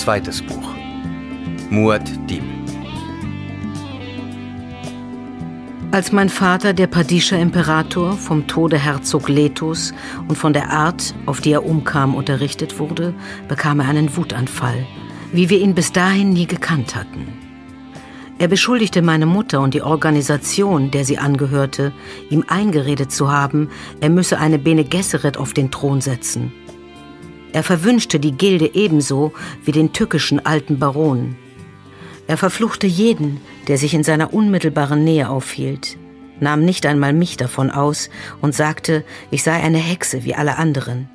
Zweites Buch. Muad Dib. Als mein Vater, der Padischer Imperator, vom Tode Herzog Letos und von der Art, auf die er umkam, unterrichtet wurde, bekam er einen Wutanfall, wie wir ihn bis dahin nie gekannt hatten. Er beschuldigte meine Mutter und die Organisation, der sie angehörte, ihm eingeredet zu haben, er müsse eine Bene Gesserit auf den Thron setzen. Er verwünschte die Gilde ebenso wie den tückischen alten Baron. Er verfluchte jeden, der sich in seiner unmittelbaren Nähe aufhielt, nahm nicht einmal mich davon aus und sagte, ich sei eine Hexe wie alle anderen.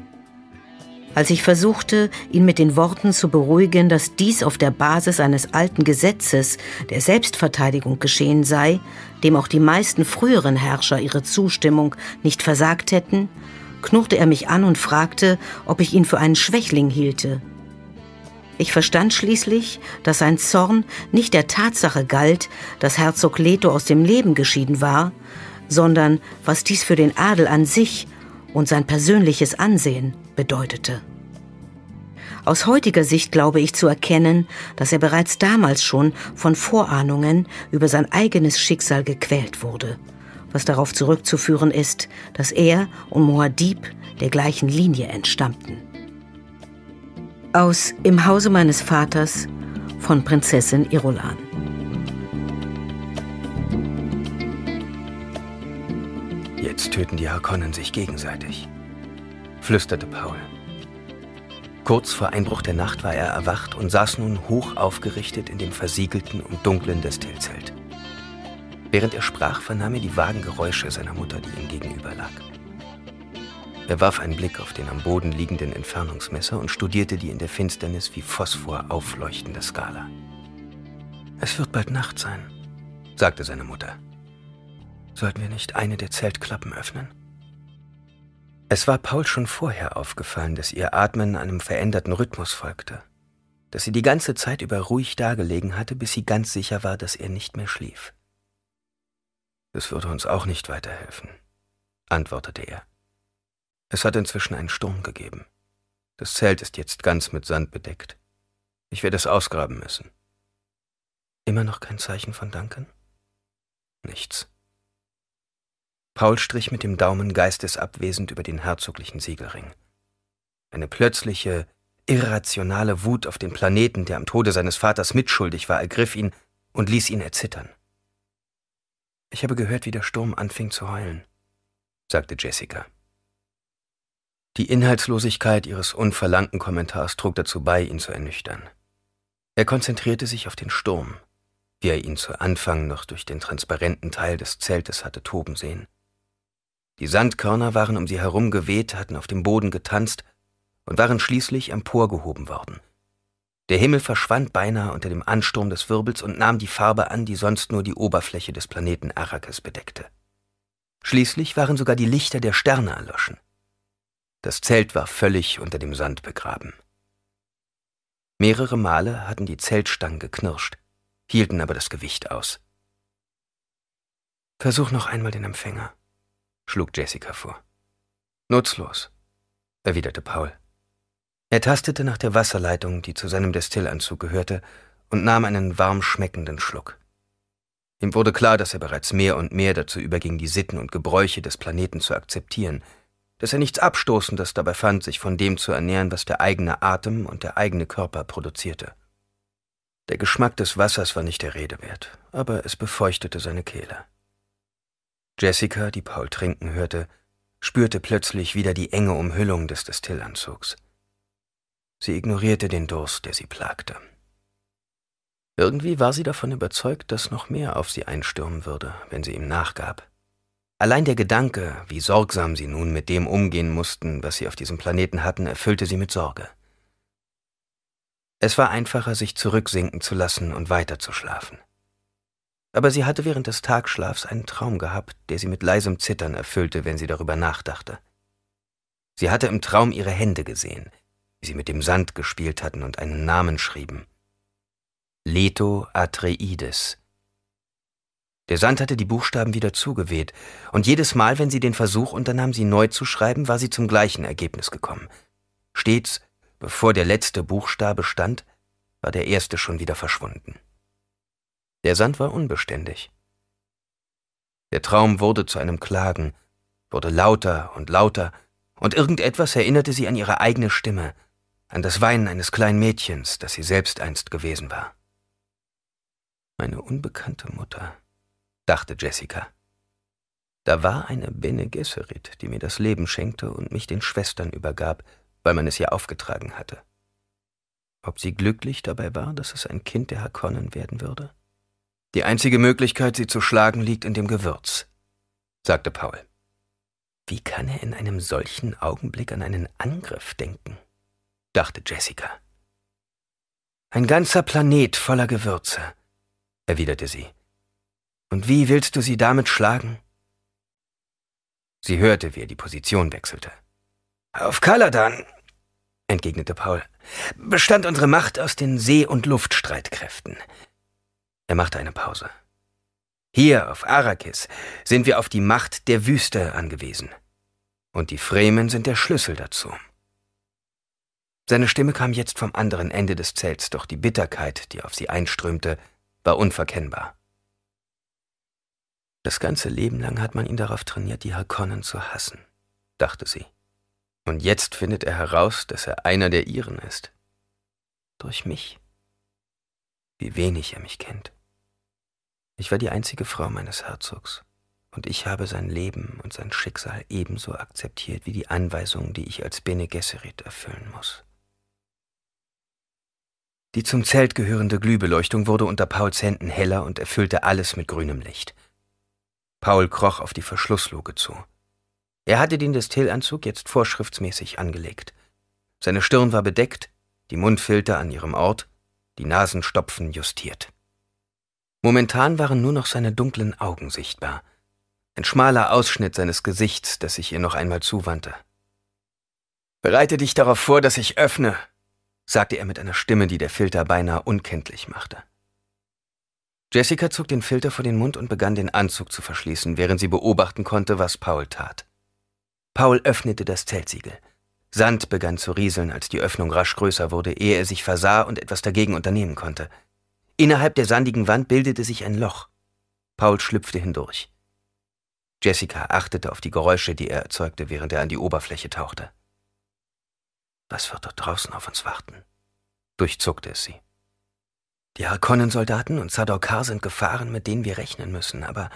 Als ich versuchte, ihn mit den Worten zu beruhigen, dass dies auf der Basis eines alten Gesetzes der Selbstverteidigung geschehen sei, dem auch die meisten früheren Herrscher ihre Zustimmung nicht versagt hätten, knurrte er mich an und fragte, ob ich ihn für einen Schwächling hielte. Ich verstand schließlich, dass sein Zorn nicht der Tatsache galt, dass Herzog Leto aus dem Leben geschieden war, sondern was dies für den Adel an sich und sein persönliches Ansehen bedeutete. Aus heutiger Sicht glaube ich zu erkennen, dass er bereits damals schon von Vorahnungen über sein eigenes Schicksal gequält wurde, was darauf zurückzuführen ist, dass er und Moadib der gleichen Linie entstammten. Aus Im Hause meines Vaters von Prinzessin Irolan. Jetzt töten die Harkonnen sich gegenseitig, flüsterte Paul. Kurz vor Einbruch der Nacht war er erwacht und saß nun hoch aufgerichtet in dem versiegelten und dunklen Destillzelt. Während er sprach, vernahm er die vagen Geräusche seiner Mutter, die ihm gegenüber lag. Er warf einen Blick auf den am Boden liegenden Entfernungsmesser und studierte die in der Finsternis wie Phosphor aufleuchtende Skala. Es wird bald Nacht sein, sagte seine Mutter. Sollten wir nicht eine der Zeltklappen öffnen? Es war Paul schon vorher aufgefallen, dass ihr Atmen einem veränderten Rhythmus folgte, dass sie die ganze Zeit über ruhig dagelegen hatte, bis sie ganz sicher war, dass er nicht mehr schlief. Das würde uns auch nicht weiterhelfen, antwortete er. Es hat inzwischen einen Sturm gegeben. Das Zelt ist jetzt ganz mit Sand bedeckt. Ich werde es ausgraben müssen. Immer noch kein Zeichen von Danken? Nichts. Paul strich mit dem Daumen geistesabwesend über den herzoglichen Siegelring. Eine plötzliche, irrationale Wut auf den Planeten, der am Tode seines Vaters mitschuldig war, ergriff ihn und ließ ihn erzittern. Ich habe gehört, wie der Sturm anfing zu heulen, sagte Jessica. Die Inhaltslosigkeit ihres unverlangten Kommentars trug dazu bei, ihn zu ernüchtern. Er konzentrierte sich auf den Sturm, wie er ihn zu Anfang noch durch den transparenten Teil des Zeltes hatte toben sehen. Die Sandkörner waren um sie herum geweht, hatten auf dem Boden getanzt und waren schließlich emporgehoben worden. Der Himmel verschwand beinahe unter dem Ansturm des Wirbels und nahm die Farbe an, die sonst nur die Oberfläche des Planeten Arrakis bedeckte. Schließlich waren sogar die Lichter der Sterne erloschen. Das Zelt war völlig unter dem Sand begraben. Mehrere Male hatten die Zeltstangen geknirscht, hielten aber das Gewicht aus. Versuch noch einmal den Empfänger, schlug Jessica vor. Nutzlos, erwiderte Paul. Er tastete nach der Wasserleitung, die zu seinem Destillanzug gehörte, und nahm einen warm schmeckenden Schluck. Ihm wurde klar, dass er bereits mehr und mehr dazu überging, die Sitten und Gebräuche des Planeten zu akzeptieren, dass er nichts Abstoßendes dabei fand, sich von dem zu ernähren, was der eigene Atem und der eigene Körper produzierte. Der Geschmack des Wassers war nicht der Rede wert, aber es befeuchtete seine Kehle. Jessica, die Paul trinken hörte, spürte plötzlich wieder die enge Umhüllung des Destillanzugs. Sie ignorierte den Durst, der sie plagte. Irgendwie war sie davon überzeugt, dass noch mehr auf sie einstürmen würde, wenn sie ihm nachgab. Allein der Gedanke, wie sorgsam sie nun mit dem umgehen mussten, was sie auf diesem Planeten hatten, erfüllte sie mit Sorge. Es war einfacher, sich zurücksinken zu lassen und weiterzuschlafen. Aber sie hatte während des Tagschlafs einen Traum gehabt, der sie mit leisem Zittern erfüllte, wenn sie darüber nachdachte. Sie hatte im Traum ihre Hände gesehen, wie sie mit dem Sand gespielt hatten und einen Namen schrieben. Leto Atreides, der Sand hatte die Buchstaben wieder zugeweht, und jedes Mal, wenn sie den Versuch unternahm, sie neu zu schreiben, war sie zum gleichen Ergebnis gekommen. Stets, bevor der letzte Buchstabe stand, war der erste schon wieder verschwunden. Der Sand war unbeständig. Der Traum wurde zu einem Klagen, wurde lauter und lauter, und irgendetwas erinnerte sie an ihre eigene Stimme, an das Weinen eines kleinen Mädchens, das sie selbst einst gewesen war. Meine unbekannte Mutter, dachte Jessica. Da war eine Bene Gesserit, die mir das Leben schenkte und mich den Schwestern übergab, weil man es ihr aufgetragen hatte. Ob sie glücklich dabei war, dass es ein Kind der Hakonnen werden würde? Die einzige Möglichkeit, sie zu schlagen, liegt in dem Gewürz, sagte Paul. Wie kann er in einem solchen Augenblick an einen Angriff denken? Dachte Jessica. Ein ganzer Planet voller Gewürze, erwiderte sie. Und wie willst du sie damit schlagen? Sie hörte, wie er die Position wechselte. Auf Kaladan, entgegnete Paul, bestand unsere Macht aus den See- und Luftstreitkräften. Er machte eine Pause. Hier auf Arrakis sind wir auf die Macht der Wüste angewiesen. Und die Fremen sind der Schlüssel dazu. Seine Stimme kam jetzt vom anderen Ende des Zelts, doch die Bitterkeit, die auf sie einströmte, war unverkennbar. Das ganze Leben lang hat man ihn darauf trainiert, die Harkonnen zu hassen, dachte sie. Und jetzt findet er heraus, dass er einer der ihren ist. Durch mich. Wie wenig er mich kennt. Ich war die einzige Frau meines Herzogs, und ich habe sein Leben und sein Schicksal ebenso akzeptiert wie die Anweisungen, die ich als Bene Gesserit erfüllen muss. Die zum Zelt gehörende Glühbeleuchtung wurde unter Pauls Händen heller und erfüllte alles mit grünem Licht. Paul kroch auf die Verschlussluke zu. Er hatte den Destillanzug jetzt vorschriftsmäßig angelegt. Seine Stirn war bedeckt, die Mundfilter an ihrem Ort, die Nasenstopfen justiert. Momentan waren nur noch seine dunklen Augen sichtbar, ein schmaler Ausschnitt seines Gesichts, das sich ihr noch einmal zuwandte. Bereite dich darauf vor, dass ich öffne, sagte er mit einer Stimme, die der Filter beinahe unkenntlich machte. Jessica zog den Filter vor den Mund und begann den Anzug zu verschließen, während sie beobachten konnte, was Paul tat. Paul öffnete das Zeltsiegel. Sand begann zu rieseln, als die Öffnung rasch größer wurde, ehe er sich versah und etwas dagegen unternehmen konnte. Innerhalb der sandigen Wand bildete sich ein Loch. Paul schlüpfte hindurch. Jessica achtete auf die Geräusche, die er erzeugte, während er an die Oberfläche tauchte. Was wird dort draußen auf uns warten? durchzuckte es sie. Die Harkonnen-Soldaten und Sadokar sind Gefahren, mit denen wir rechnen müssen, aber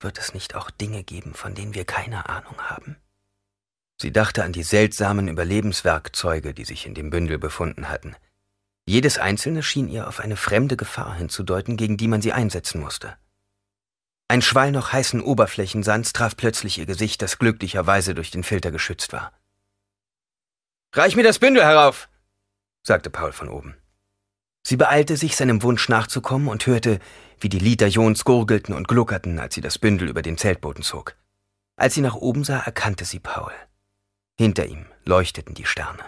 wird es nicht auch Dinge geben, von denen wir keine Ahnung haben? Sie dachte an die seltsamen Überlebenswerkzeuge, die sich in dem Bündel befunden hatten. Jedes einzelne schien ihr auf eine fremde Gefahr hinzudeuten, gegen die man sie einsetzen musste. Ein Schwall noch heißen Oberflächensands traf plötzlich ihr Gesicht, das glücklicherweise durch den Filter geschützt war. Reich mir das Bündel herauf, sagte Paul von oben. Sie beeilte sich, seinem Wunsch nachzukommen und hörte, wie die Liter Jons gurgelten und gluckerten, als sie das Bündel über den Zeltboden zog. Als sie nach oben sah, erkannte sie Paul. Hinter ihm leuchteten die Sterne.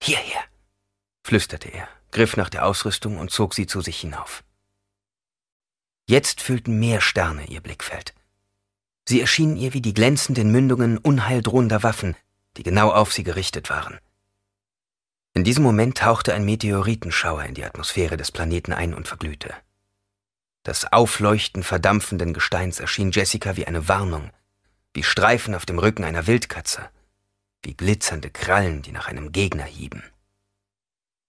Hierher, flüsterte er, griff nach der Ausrüstung und zog sie zu sich hinauf. Jetzt füllten mehr Sterne ihr Blickfeld. Sie erschienen ihr wie die glänzenden Mündungen unheildrohender Waffen, die genau auf sie gerichtet waren. In diesem Moment tauchte ein Meteoritenschauer in die Atmosphäre des Planeten ein und verglühte. Das Aufleuchten verdampfenden Gesteins erschien Jessica wie eine Warnung, wie Streifen auf dem Rücken einer Wildkatze, wie glitzernde Krallen, die nach einem Gegner hieben.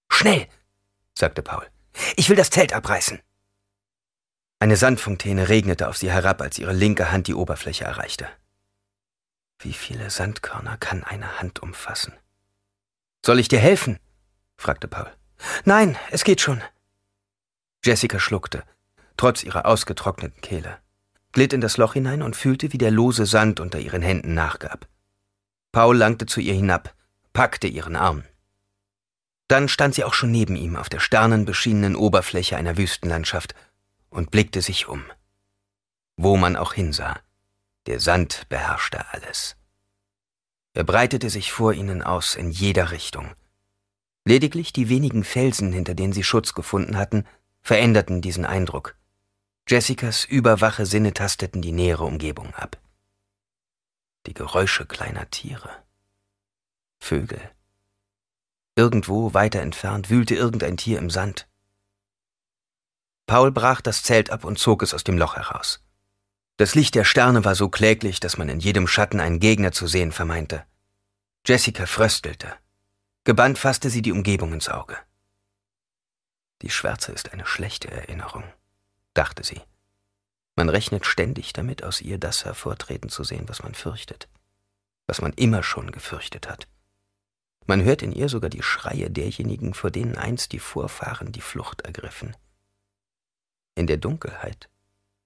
Schnell, sagte Paul. Ich will das Zelt abreißen. Eine Sandfontäne regnete auf sie herab, als ihre linke Hand die Oberfläche erreichte. Wie viele Sandkörner kann eine Hand umfassen? Soll ich dir helfen? fragte Paul. Nein, es geht schon. Jessica schluckte, trotz ihrer ausgetrockneten Kehle, glitt in das Loch hinein und fühlte, wie der lose Sand unter ihren Händen nachgab. Paul langte zu ihr hinab, packte ihren Arm. Dann stand sie auch schon neben ihm auf der sternenbeschienenen Oberfläche einer Wüstenlandschaft und blickte sich um. Wo man auch hinsah, der Sand beherrschte alles. Er breitete sich vor ihnen aus in jeder Richtung. Lediglich die wenigen Felsen, hinter denen sie Schutz gefunden hatten, veränderten diesen Eindruck. Jessicas überwache Sinne tasteten die nähere Umgebung ab. Die Geräusche kleiner Tiere. Vögel. Irgendwo weiter entfernt wühlte irgendein Tier im Sand. Paul brach das Zelt ab und zog es aus dem Loch heraus. Das Licht der Sterne war so kläglich, dass man in jedem Schatten einen Gegner zu sehen vermeinte. Jessica fröstelte. Gebannt fasste sie die Umgebung ins Auge. Die Schwärze ist eine schlechte Erinnerung, dachte sie. Man rechnet ständig damit, aus ihr das hervortreten zu sehen, was man fürchtet, was man immer schon gefürchtet hat. Man hört in ihr sogar die Schreie derjenigen, vor denen einst die Vorfahren die Flucht ergriffen. In der Dunkelheit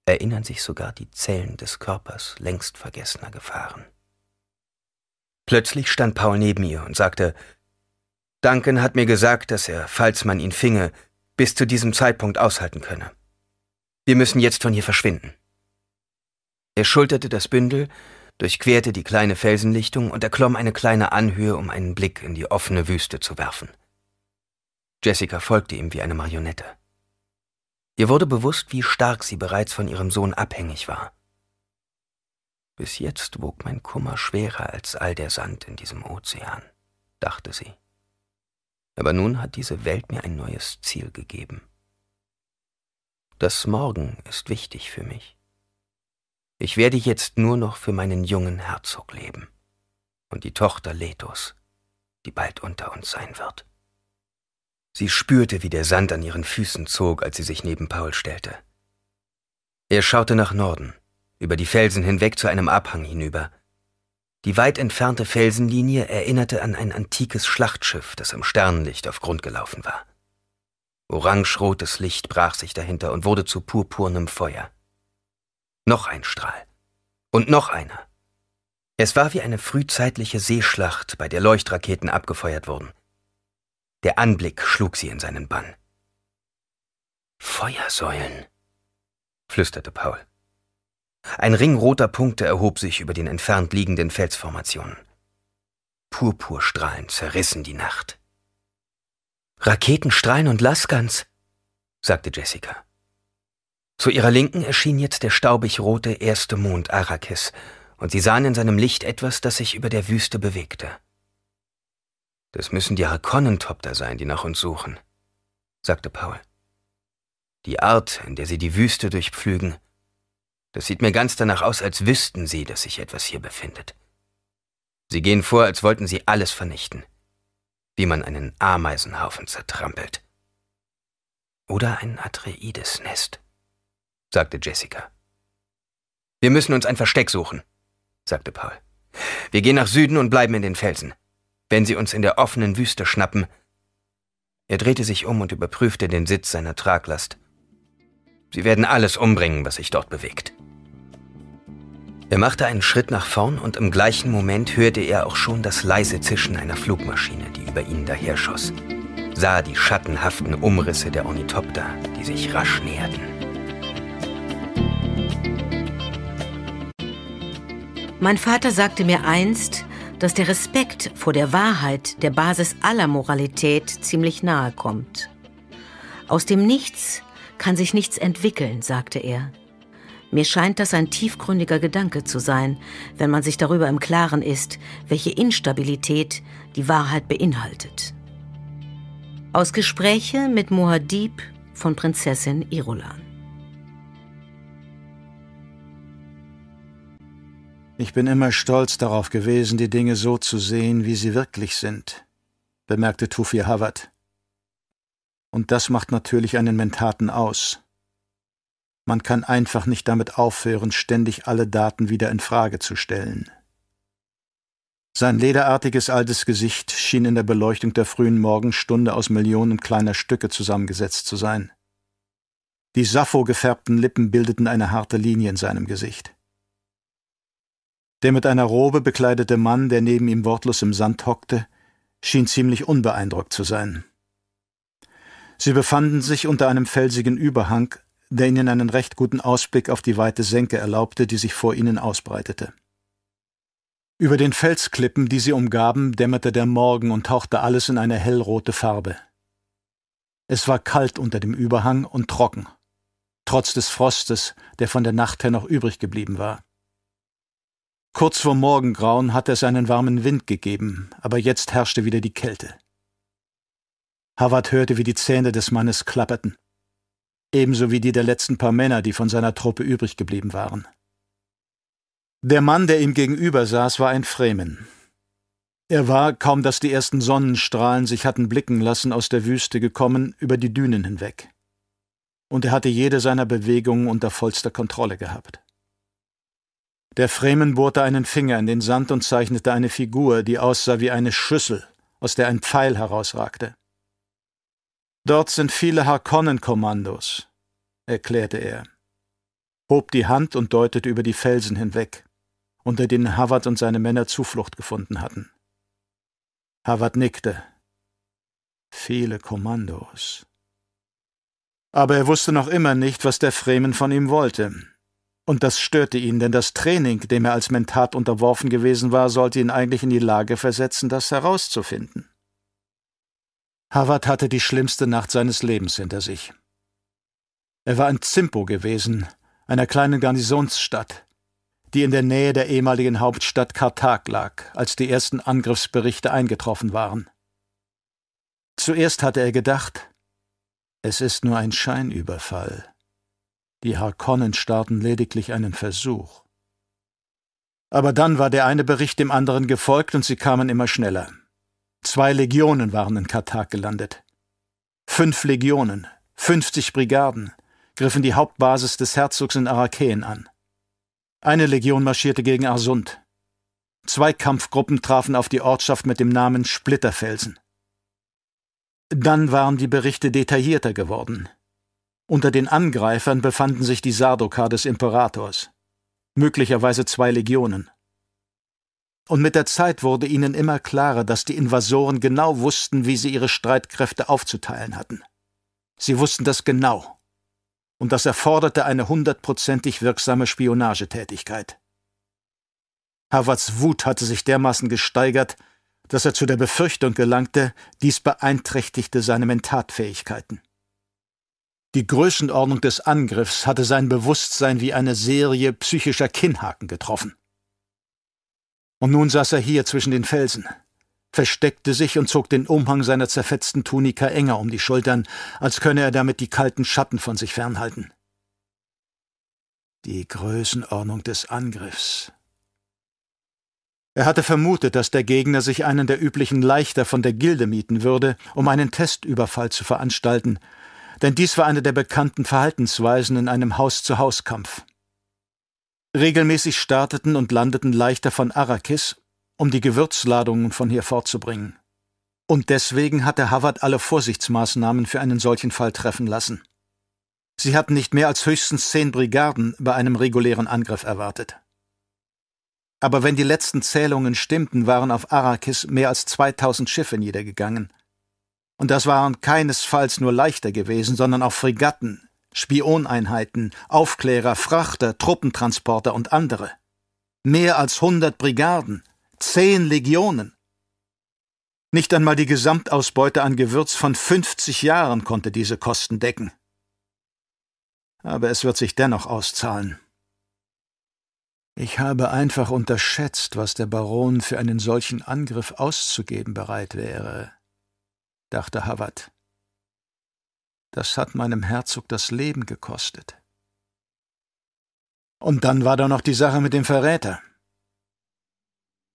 erinnern sich sogar die Zellen des Körpers längst vergessener Gefahren. Plötzlich stand Paul neben ihr und sagte, Duncan hat mir gesagt, dass er, falls man ihn finge, bis zu diesem Zeitpunkt aushalten könne. Wir müssen jetzt von hier verschwinden. Er schulterte das Bündel, durchquerte die kleine Felsenlichtung und erklomm eine kleine Anhöhe, um einen Blick in die offene Wüste zu werfen. Jessica folgte ihm wie eine Marionette. Ihr wurde bewusst, wie stark sie bereits von ihrem Sohn abhängig war. Bis jetzt wog mein Kummer schwerer als all der Sand in diesem Ozean, dachte sie. Aber nun hat diese Welt mir ein neues Ziel gegeben. Das Morgen ist wichtig für mich. Ich werde jetzt nur noch für meinen jungen Herzog leben und die Tochter Letos, die bald unter uns sein wird. Sie spürte, wie der Sand an ihren Füßen zog, als sie sich neben Paul stellte. Er schaute nach Norden, über die Felsen hinweg zu einem Abhang hinüber. Die weit entfernte Felsenlinie erinnerte an ein antikes Schlachtschiff, das im Sternenlicht auf Grund gelaufen war. Orangerotes Licht brach sich dahinter und wurde zu purpurnem Feuer. Noch ein Strahl. Und noch einer. Es war wie eine frühzeitliche Seeschlacht, bei der Leuchtraketen abgefeuert wurden. Der Anblick schlug sie in seinen Bann. Feuersäulen, flüsterte Paul. Ein Ring roter Punkte erhob sich über den entfernt liegenden Felsformationen. Purpurstrahlen zerrissen die Nacht. Raketenstrahlen und Laskans, sagte Jessica. Zu ihrer Linken erschien jetzt der staubig rote erste Mond Arrakis, und sie sahen in seinem Licht etwas, das sich über der Wüste bewegte. Das müssen die Harkonnentopter sein, die nach uns suchen, sagte Paul. Die Art, in der sie die Wüste durchpflügen, das sieht mir ganz danach aus, als wüssten sie, dass sich etwas hier befindet. Sie gehen vor, als wollten sie alles vernichten, wie man einen Ameisenhaufen zertrampelt. Oder ein Atreides-Nest, sagte Jessica. Wir müssen uns ein Versteck suchen, sagte Paul. Wir gehen nach Süden und bleiben in den Felsen wenn sie uns in der offenen Wüste schnappen. Er drehte sich um und überprüfte den Sitz seiner Traglast. Sie werden alles umbringen, was sich dort bewegt. Er machte einen Schritt nach vorn und im gleichen Moment hörte er auch schon das leise Zischen einer Flugmaschine, die über ihn daherschoss, sah die schattenhaften Umrisse der Ornithopter, die sich rasch näherten. Mein Vater sagte mir einst, dass der Respekt vor der Wahrheit der Basis aller Moralität ziemlich nahe kommt. Aus dem Nichts kann sich nichts entwickeln, sagte er. Mir scheint das ein tiefgründiger Gedanke zu sein, wenn man sich darüber im Klaren ist, welche Instabilität die Wahrheit beinhaltet. Aus Gespräche mit Mohadib von Prinzessin Irulan. Ich bin immer stolz darauf gewesen, die Dinge so zu sehen, wie sie wirklich sind, bemerkte Tufir Hawat. Und das macht natürlich einen Mentaten aus. Man kann einfach nicht damit aufhören, ständig alle Daten wieder in Frage zu stellen. Sein lederartiges altes Gesicht schien in der Beleuchtung der frühen Morgenstunde aus Millionen kleiner Stücke zusammengesetzt zu sein. Die Sappho gefärbten Lippen bildeten eine harte Linie in seinem Gesicht. Der mit einer Robe bekleidete Mann, der neben ihm wortlos im Sand hockte, schien ziemlich unbeeindruckt zu sein. Sie befanden sich unter einem felsigen Überhang, der ihnen einen recht guten Ausblick auf die weite Senke erlaubte, die sich vor ihnen ausbreitete. Über den Felsklippen, die sie umgaben, dämmerte der Morgen und tauchte alles in eine hellrote Farbe. Es war kalt unter dem Überhang und trocken, trotz des Frostes, der von der Nacht her noch übrig geblieben war. Kurz vor Morgengrauen hatte es einen warmen Wind gegeben, aber jetzt herrschte wieder die Kälte. Howard hörte, wie die Zähne des Mannes klapperten. Ebenso wie die der letzten paar Männer, die von seiner Truppe übrig geblieben waren. Der Mann, der ihm gegenüber saß, war ein Fremen. Er war, kaum dass die ersten Sonnenstrahlen sich hatten blicken lassen, aus der Wüste gekommen, über die Dünen hinweg. Und er hatte jede seiner Bewegungen unter vollster Kontrolle gehabt. Der Fremen bohrte einen Finger in den Sand und zeichnete eine Figur, die aussah wie eine Schüssel, aus der ein Pfeil herausragte. Dort sind viele Harkonnen-Kommandos, erklärte er, hob die Hand und deutete über die Felsen hinweg, unter denen Havard und seine Männer Zuflucht gefunden hatten. Havard nickte. Viele Kommandos. Aber er wusste noch immer nicht, was der Fremen von ihm wollte. Und das störte ihn, denn das Training, dem er als Mentat unterworfen gewesen war, sollte ihn eigentlich in die Lage versetzen, das herauszufinden. Havard hatte die schlimmste Nacht seines Lebens hinter sich. Er war in Zimpo gewesen, einer kleinen Garnisonsstadt, die in der Nähe der ehemaligen Hauptstadt Karthag lag, als die ersten Angriffsberichte eingetroffen waren. Zuerst hatte er gedacht, es ist nur ein Scheinüberfall. Die Harkonnen starten lediglich einen Versuch. Aber dann war der eine Bericht dem anderen gefolgt und sie kamen immer schneller. Zwei Legionen waren in Karthag gelandet. Fünf Legionen, 50 Brigaden griffen die Hauptbasis des Herzogs in Arakeen an. Eine Legion marschierte gegen Arsund. Zwei Kampfgruppen trafen auf die Ortschaft mit dem Namen Splitterfelsen. Dann waren die Berichte detaillierter geworden. Unter den Angreifern befanden sich die Sardoka des Imperators, möglicherweise zwei Legionen. Und mit der Zeit wurde ihnen immer klarer, dass die Invasoren genau wussten, wie sie ihre Streitkräfte aufzuteilen hatten. Sie wussten das genau und das erforderte eine hundertprozentig wirksame Spionagetätigkeit. Havards Wut hatte sich dermaßen gesteigert, dass er zu der Befürchtung gelangte, dies beeinträchtigte seine Mentatfähigkeiten. Die Größenordnung des Angriffs hatte sein Bewusstsein wie eine Serie psychischer Kinnhaken getroffen. Und nun saß er hier zwischen den Felsen, versteckte sich und zog den Umhang seiner zerfetzten Tunika enger um die Schultern, als könne er damit die kalten Schatten von sich fernhalten. Die Größenordnung des Angriffs. Er hatte vermutet, dass der Gegner sich einen der üblichen Leichter von der Gilde mieten würde, um einen Testüberfall zu veranstalten, denn dies war eine der bekannten Verhaltensweisen in einem Haus-zu-Haus-Kampf. Regelmäßig starteten und landeten Leichter von Arrakis um die Gewürzladungen von hier fortzubringen. Und deswegen hatte Havard alle Vorsichtsmaßnahmen für einen solchen Fall treffen lassen. Sie hatten nicht mehr als höchstens zehn Brigaden bei einem regulären Angriff erwartet. Aber wenn die letzten Zählungen stimmten, waren auf Arrakis mehr als 2000 Schiffe niedergegangen. Und das waren keinesfalls nur leichter gewesen, sondern auch Fregatten, Spioneinheiten, Aufklärer, Frachter, Truppentransporter und andere. Mehr als 100 Brigaden, Zehn Legionen. Nicht einmal die Gesamtausbeute an Gewürz von 50 Jahren konnte diese Kosten decken. Aber es wird sich dennoch auszahlen. Ich habe einfach unterschätzt, was der Baron für einen solchen Angriff auszugeben bereit wäre, dachte Havard. Das hat meinem Herzog das Leben gekostet. Und dann war da noch die Sache mit dem Verräter.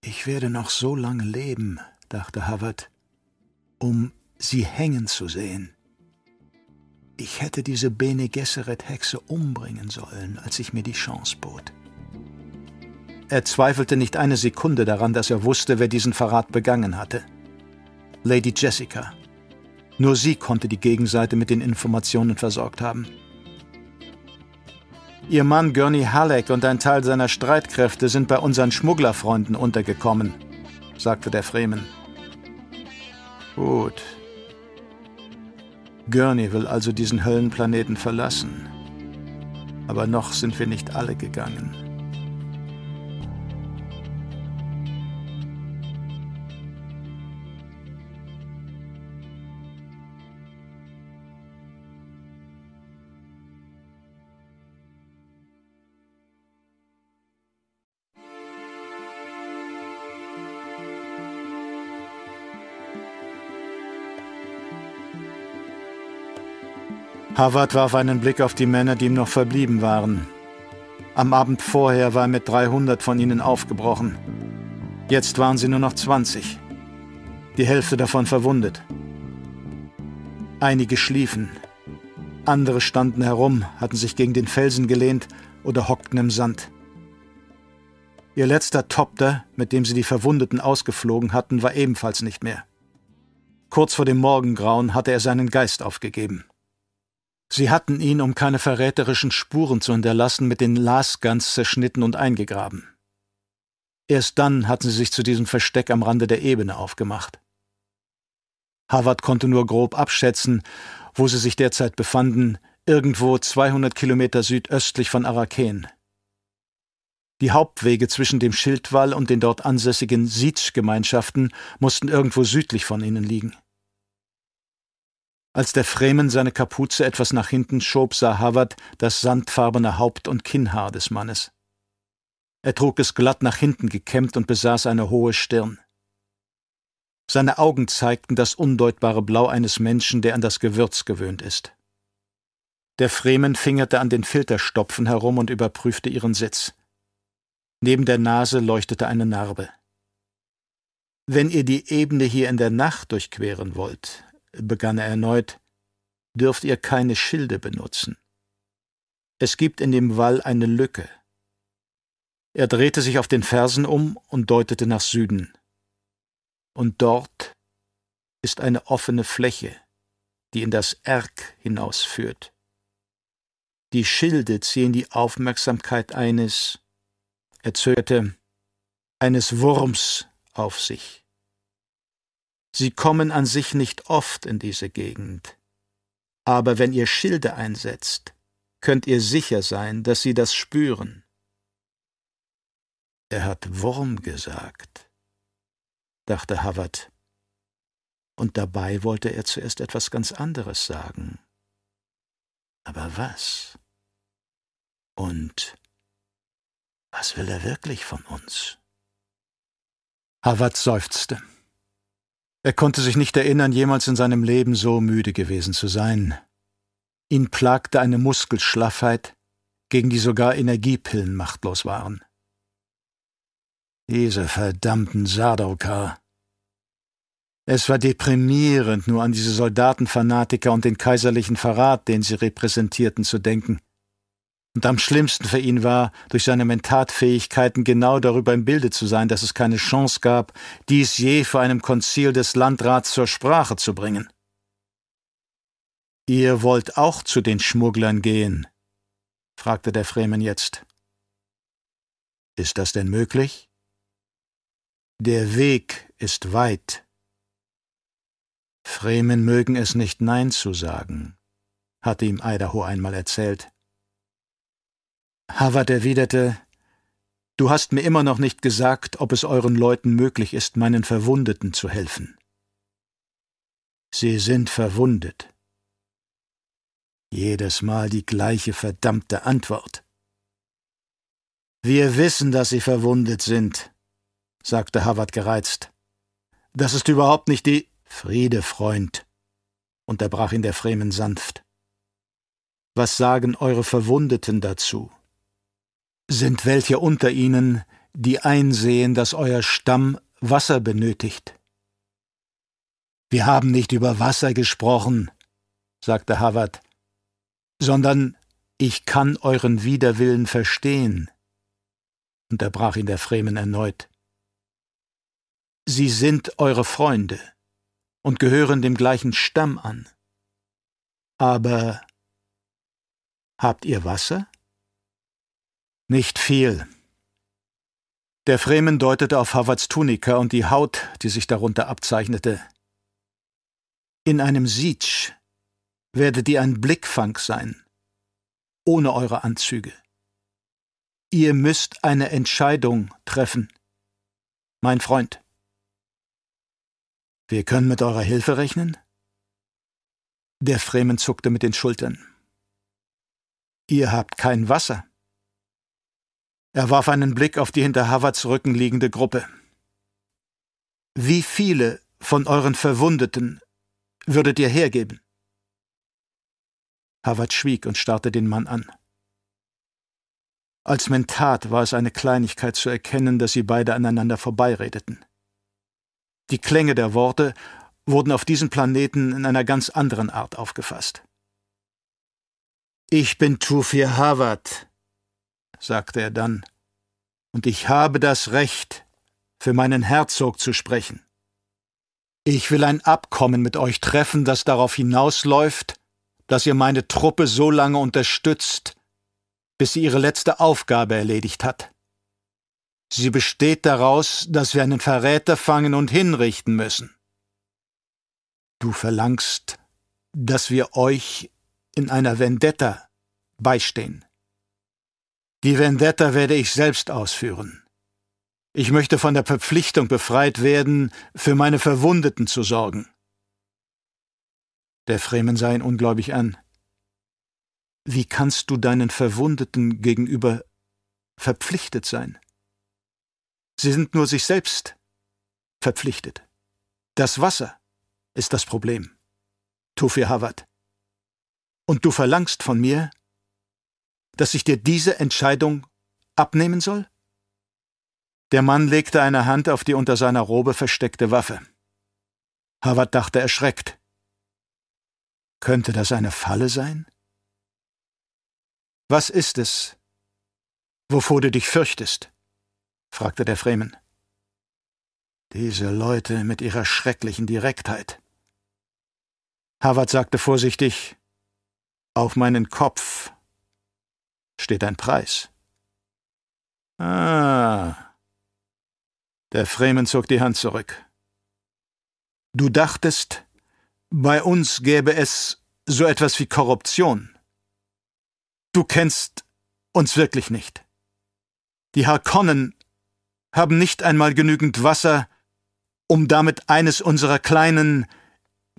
Ich werde noch so lange leben, dachte Havard, um sie hängen zu sehen. Ich hätte diese Bene Gesserit-Hexe umbringen sollen, als ich mir die Chance bot. Er zweifelte nicht eine Sekunde daran, dass er wusste, wer diesen Verrat begangen hatte. Lady Jessica. Nur sie konnte die Gegenseite mit den Informationen versorgt haben. Ihr Mann Gurney Halleck und ein Teil seiner Streitkräfte sind bei unseren Schmugglerfreunden untergekommen, sagte der Fremen. Gut. Gurney will also diesen Höllenplaneten verlassen. Aber noch sind wir nicht alle gegangen. Harvard warf einen Blick auf die Männer, die ihm noch verblieben waren. Am Abend vorher war er mit 300 von ihnen aufgebrochen. Jetzt waren sie nur noch 20. Die Hälfte davon verwundet. Einige schliefen. Andere standen herum, hatten sich gegen den Felsen gelehnt oder hockten im Sand. Ihr letzter Topter, mit dem sie die Verwundeten ausgeflogen hatten, war ebenfalls nicht mehr. Kurz vor dem Morgengrauen hatte er seinen Geist aufgegeben. Sie hatten ihn, um keine verräterischen Spuren zu hinterlassen, mit den Lasguns zerschnitten und eingegraben. Erst dann hatten sie sich zu diesem Versteck am Rande der Ebene aufgemacht. Harvard konnte nur grob abschätzen, wo sie sich derzeit befanden, irgendwo 200 Kilometer südöstlich von Araken. Die Hauptwege zwischen dem Schildwall und den dort ansässigen Sietsch-Gemeinschaften mussten irgendwo südlich von ihnen liegen. Als der Fremen seine Kapuze etwas nach hinten schob, sah Havard das sandfarbene Haupt- und Kinnhaar des Mannes. Er trug es glatt nach hinten gekämmt und besaß eine hohe Stirn. Seine Augen zeigten das undeutbare Blau eines Menschen, der an das Gewürz gewöhnt ist. Der Fremen fingerte an den Filterstopfen herum und überprüfte ihren Sitz. Neben der Nase leuchtete eine Narbe. Wenn ihr die Ebene hier in der Nacht durchqueren wollt, begann er erneut, dürft ihr keine Schilde benutzen. Es gibt in dem Wall eine Lücke. Er drehte sich auf den Fersen um und deutete nach Süden. Und dort ist eine offene Fläche, die in das Erk hinausführt. Die Schilde ziehen die Aufmerksamkeit eines, er zögerte, eines Wurms auf sich. Sie kommen an sich nicht oft in diese Gegend. Aber wenn ihr Schilde einsetzt, könnt ihr sicher sein, dass sie das spüren. Er hat Wurm gesagt, dachte Havard. Und dabei wollte er zuerst etwas ganz anderes sagen. Aber was? Und was will er wirklich von uns? Havard seufzte. Er konnte sich nicht erinnern, jemals in seinem Leben so müde gewesen zu sein. Ihn plagte eine Muskelschlaffheit, gegen die sogar Energiepillen machtlos waren. Diese verdammten Sardaukar. Es war deprimierend, nur an diese Soldatenfanatiker und den kaiserlichen Verrat, den sie repräsentierten, zu denken und am schlimmsten für ihn war, durch seine Mentatfähigkeiten genau darüber im Bilde zu sein, dass es keine Chance gab, dies je vor einem Konzil des Landrats zur Sprache zu bringen. Ihr wollt auch zu den Schmugglern gehen? fragte der Fremen jetzt. Ist das denn möglich? Der Weg ist weit. Fremen mögen es nicht Nein zu sagen, hatte ihm Idaho einmal erzählt. Havard erwiderte, Du hast mir immer noch nicht gesagt, ob es euren Leuten möglich ist, meinen Verwundeten zu helfen. Sie sind verwundet. Jedes Mal die gleiche verdammte Antwort. Wir wissen, dass sie verwundet sind, sagte Havard gereizt. Das ist überhaupt nicht die Friede, Freund, unterbrach ihn der Fremen sanft. Was sagen eure Verwundeten dazu? Sind welche unter ihnen, die einsehen, dass euer Stamm Wasser benötigt. Wir haben nicht über Wasser gesprochen, sagte Havard, sondern ich kann euren Widerwillen verstehen, unterbrach ihn der Fremen erneut. Sie sind eure Freunde und gehören dem gleichen Stamm an. Aber habt ihr Wasser? Nicht viel. Der Fremen deutete auf Havards Tunika und die Haut, die sich darunter abzeichnete. In einem Sietsch werdet ihr ein Blickfang sein, ohne eure Anzüge. Ihr müsst eine Entscheidung treffen, mein Freund. Wir können mit eurer Hilfe rechnen? Der Fremen zuckte mit den Schultern. Ihr habt kein Wasser. Er warf einen Blick auf die hinter Havards Rücken liegende Gruppe. Wie viele von euren Verwundeten würdet ihr hergeben? Howard schwieg und starrte den Mann an. Als Mentat war es eine Kleinigkeit zu erkennen, dass sie beide aneinander vorbeiredeten. Die Klänge der Worte wurden auf diesem Planeten in einer ganz anderen Art aufgefasst. Ich bin Tufir Hawat, sagte er dann, und ich habe das Recht, für meinen Herzog zu sprechen. Ich will ein Abkommen mit euch treffen, das darauf hinausläuft, dass ihr meine Truppe so lange unterstützt, bis sie ihre letzte Aufgabe erledigt hat. Sie besteht daraus, dass wir einen Verräter fangen und hinrichten müssen. Du verlangst, dass wir euch in einer Vendetta beistehen. Die Vendetta werde ich selbst ausführen. Ich möchte von der Verpflichtung befreit werden, für meine Verwundeten zu sorgen. Der Fremen sah ihn ungläubig an. Wie kannst du deinen Verwundeten gegenüber verpflichtet sein? Sie sind nur sich selbst verpflichtet. Das Wasser ist das Problem. Tufir Hawat. Und du verlangst von mir, dass ich dir diese Entscheidung abnehmen soll? Der Mann legte eine Hand auf die unter seiner Robe versteckte Waffe. Howard dachte erschreckt. Könnte das eine Falle sein? Was ist es, wovor du dich fürchtest? fragte der Fremen. Diese Leute mit ihrer schrecklichen Direktheit. Howard sagte vorsichtig, auf meinen Kopf steht ein Preis. Ah. Der Fremen zog die Hand zurück. Du dachtest, bei uns gäbe es so etwas wie Korruption. Du kennst uns wirklich nicht. Die Harkonnen haben nicht einmal genügend Wasser, um damit eines unserer kleinen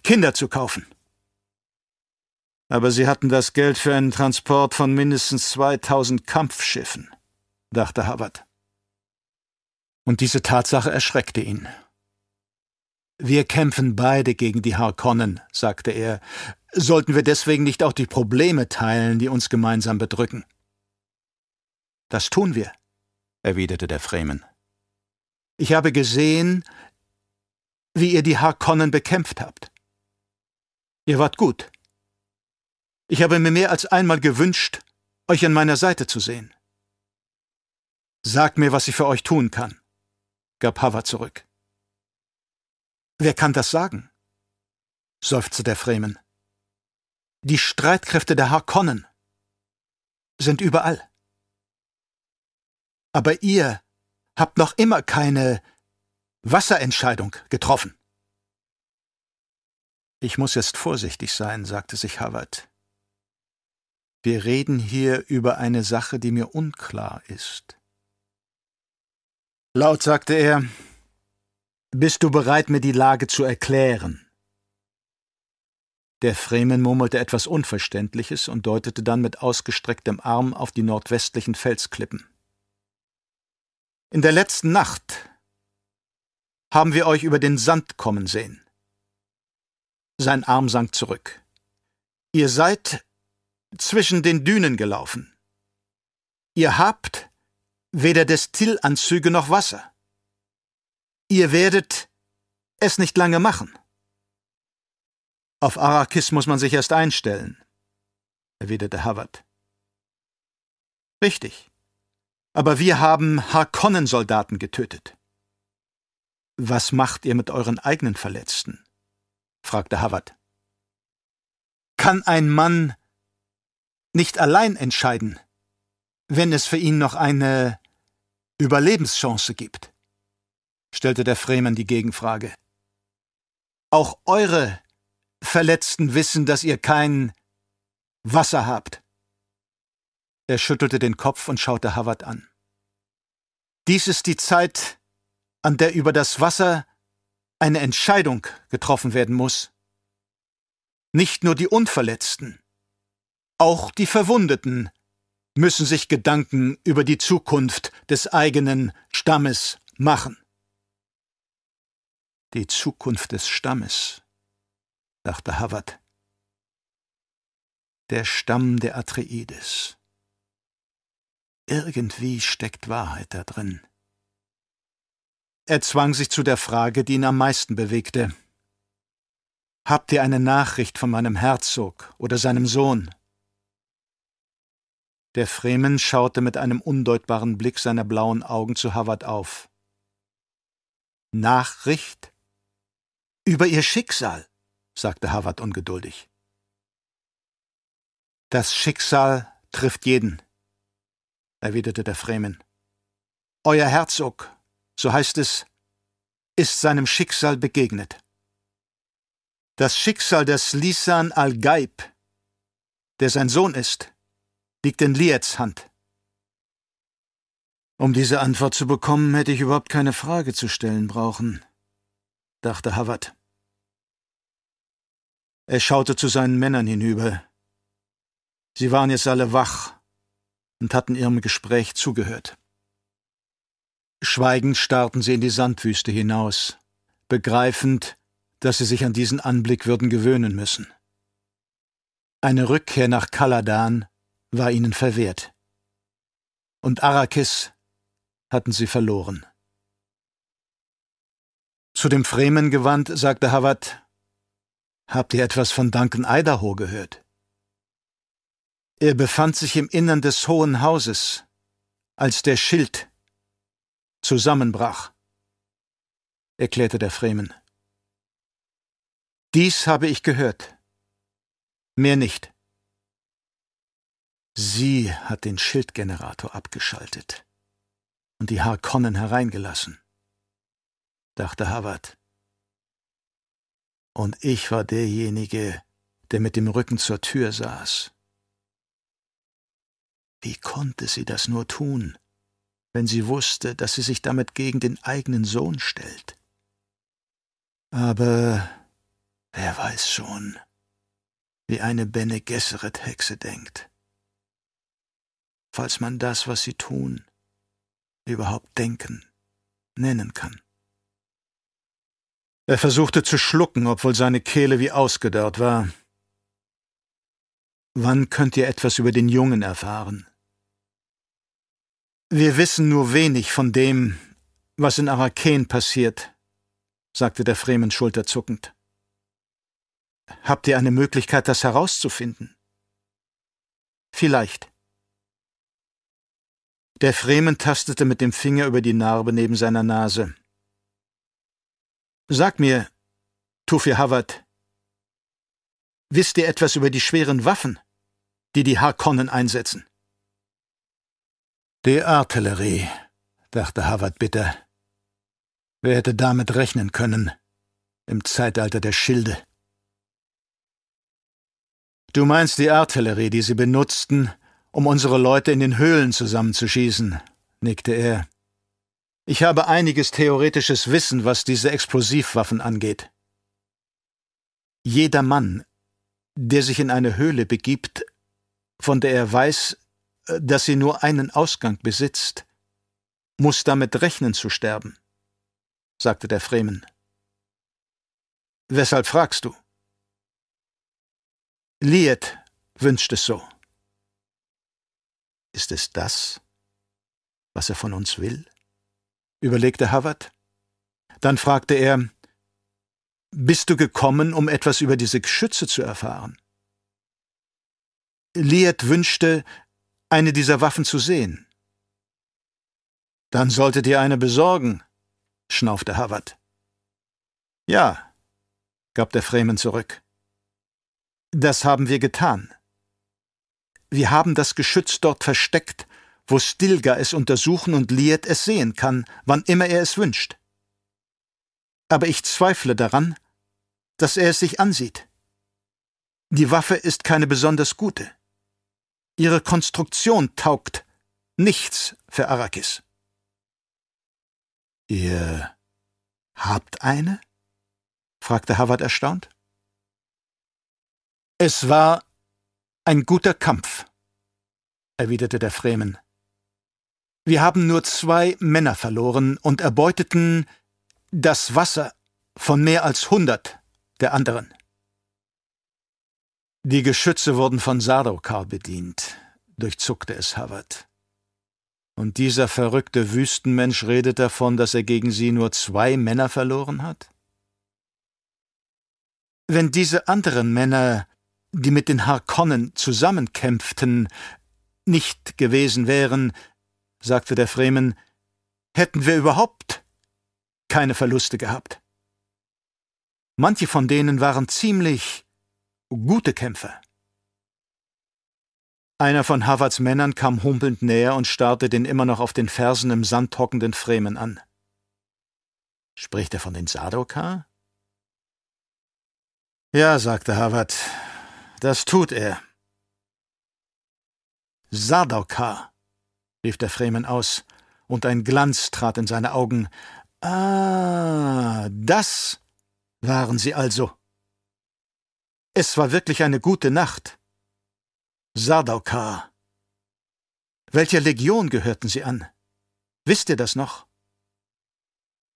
Kinder zu kaufen. Aber sie hatten das Geld für einen Transport von mindestens 2000 Kampfschiffen, dachte Hubbard. Und diese Tatsache erschreckte ihn. Wir kämpfen beide gegen die Harkonnen, sagte er. Sollten wir deswegen nicht auch die Probleme teilen, die uns gemeinsam bedrücken? Das tun wir, erwiderte der Fremen. Ich habe gesehen, wie ihr die Harkonnen bekämpft habt. Ihr wart gut. Ich habe mir mehr als einmal gewünscht, euch an meiner Seite zu sehen. Sagt mir, was ich für euch tun kann, gab Hava zurück. Wer kann das sagen? seufzte der Fremen. Die Streitkräfte der Harkonnen sind überall. Aber ihr habt noch immer keine Wasserentscheidung getroffen. Ich muss jetzt vorsichtig sein, sagte sich Howard. Wir reden hier über eine Sache, die mir unklar ist. Laut sagte er, Bist du bereit, mir die Lage zu erklären? Der Fremen murmelte etwas Unverständliches und deutete dann mit ausgestrecktem Arm auf die nordwestlichen Felsklippen. In der letzten Nacht haben wir euch über den Sand kommen sehen. Sein Arm sank zurück. Ihr seid zwischen den Dünen gelaufen. Ihr habt weder Destillanzüge noch Wasser. Ihr werdet es nicht lange machen. Auf Arrakis muss man sich erst einstellen, erwiderte Howard. Richtig. Aber wir haben Harkonnen-Soldaten getötet. Was macht ihr mit euren eigenen Verletzten? fragte Howard. Kann ein Mann nicht allein entscheiden, wenn es für ihn noch eine Überlebenschance gibt? stellte der Fremen die Gegenfrage. Auch eure Verletzten wissen, dass ihr kein Wasser habt. Er schüttelte den Kopf und schaute Howard an. Dies ist die Zeit, an der über das Wasser eine Entscheidung getroffen werden muss. Nicht nur die Unverletzten, auch die Verwundeten müssen sich Gedanken über die Zukunft des eigenen Stammes machen. Die Zukunft des Stammes, dachte Howard. Der Stamm der Atreides. Irgendwie steckt Wahrheit da drin. Er zwang sich zu der Frage, die ihn am meisten bewegte. Habt ihr eine Nachricht von meinem Herzog oder seinem Sohn? Der Fremen schaute mit einem undeutbaren Blick seiner blauen Augen zu Howard auf. Nachricht? Über ihr Schicksal, sagte Howard ungeduldig. Das Schicksal trifft jeden, erwiderte der Fremen. Euer Herzog, so heißt es, ist seinem Schicksal begegnet. Das Schicksal des Lisan al-Gaib, der sein Sohn ist, liegt in Liets Hand. Um diese Antwort zu bekommen, hätte ich überhaupt keine Frage zu stellen brauchen, dachte Howard. Er schaute zu seinen Männern hinüber. Sie waren jetzt alle wach und hatten ihrem Gespräch zugehört. Schweigend starrten sie in die Sandwüste hinaus, begreifend, dass sie sich an diesen Anblick würden gewöhnen müssen. Eine Rückkehr nach Kaladan war ihnen verwehrt. Und Arrakis hatten sie verloren. Zu dem Fremen gewandt, sagte Hawat, Habt ihr etwas von Duncan Idaho gehört? Er befand sich im Innern des Hohen Hauses, als der Schild zusammenbrach, erklärte der Fremen. Dies habe ich gehört, mehr nicht. Sie hat den Schildgenerator abgeschaltet und die Harkonnen hereingelassen, dachte Howard. Und ich war derjenige, der mit dem Rücken zur Tür saß. Wie konnte sie das nur tun, wenn sie wusste, dass sie sich damit gegen den eigenen Sohn stellt? Aber wer weiß schon, wie eine Bene Gesserit-Hexe denkt falls man das, was sie tun, überhaupt denken, nennen kann. Er versuchte zu schlucken, obwohl seine Kehle wie ausgedörrt war. Wann könnt ihr etwas über den Jungen erfahren? Wir wissen nur wenig von dem, was in Araken passiert, sagte der Fremen schulterzuckend. Habt ihr eine Möglichkeit, das herauszufinden? Vielleicht. Der Fremen tastete mit dem Finger über die Narbe neben seiner Nase. Sag mir, Tufir Hawat, wisst ihr etwas über die schweren Waffen, die die Harkonnen einsetzen? Die Artillerie, dachte Hawat bitter. Wer hätte damit rechnen können, im Zeitalter der Schilde? Du meinst die Artillerie, die sie benutzten, um unsere Leute in den Höhlen zusammenzuschießen, nickte er. Ich habe einiges theoretisches Wissen, was diese Explosivwaffen angeht. Jeder Mann, der sich in eine Höhle begibt, von der er weiß, dass sie nur einen Ausgang besitzt, muss damit rechnen zu sterben, sagte der Fremen. Weshalb fragst du? Liet wünscht es so. Ist es das, was er von uns will? überlegte Howard. Dann fragte er, Bist du gekommen, um etwas über diese Geschütze zu erfahren? Liet wünschte, eine dieser Waffen zu sehen. Dann solltet ihr eine besorgen, schnaufte Howard. Ja, gab der Fremen zurück. Das haben wir getan. Wir haben das Geschütz dort versteckt, wo Stilga es untersuchen und Liet es sehen kann, wann immer er es wünscht. Aber ich zweifle daran, dass er es sich ansieht. Die Waffe ist keine besonders gute. Ihre Konstruktion taugt nichts für Arrakis. Ihr habt eine? fragte Howard erstaunt. Es war ein guter Kampf, erwiderte der Fremen. Wir haben nur zwei Männer verloren und erbeuteten das Wasser von mehr als hundert der anderen. Die Geschütze wurden von Sardaukar bedient, durchzuckte es Havard. Und dieser verrückte Wüstenmensch redet davon, dass er gegen sie nur zwei Männer verloren hat? Wenn diese anderen Männer, die mit den Harkonnen zusammenkämpften, nicht gewesen wären, sagte der Fremen, hätten wir überhaupt keine Verluste gehabt. Manche von denen waren ziemlich gute Kämpfer. Einer von Havards Männern kam humpelnd näher und starrte den immer noch auf den Fersen im Sand hockenden Fremen an. Spricht er von den Sadokar? Ja, sagte Havard, das tut er. Sadokar, rief der Fremen aus, und ein Glanz trat in seine Augen. Ah, das waren sie also. Es war wirklich eine gute Nacht. Sardaukar. Welcher Legion gehörten sie an? Wisst ihr das noch?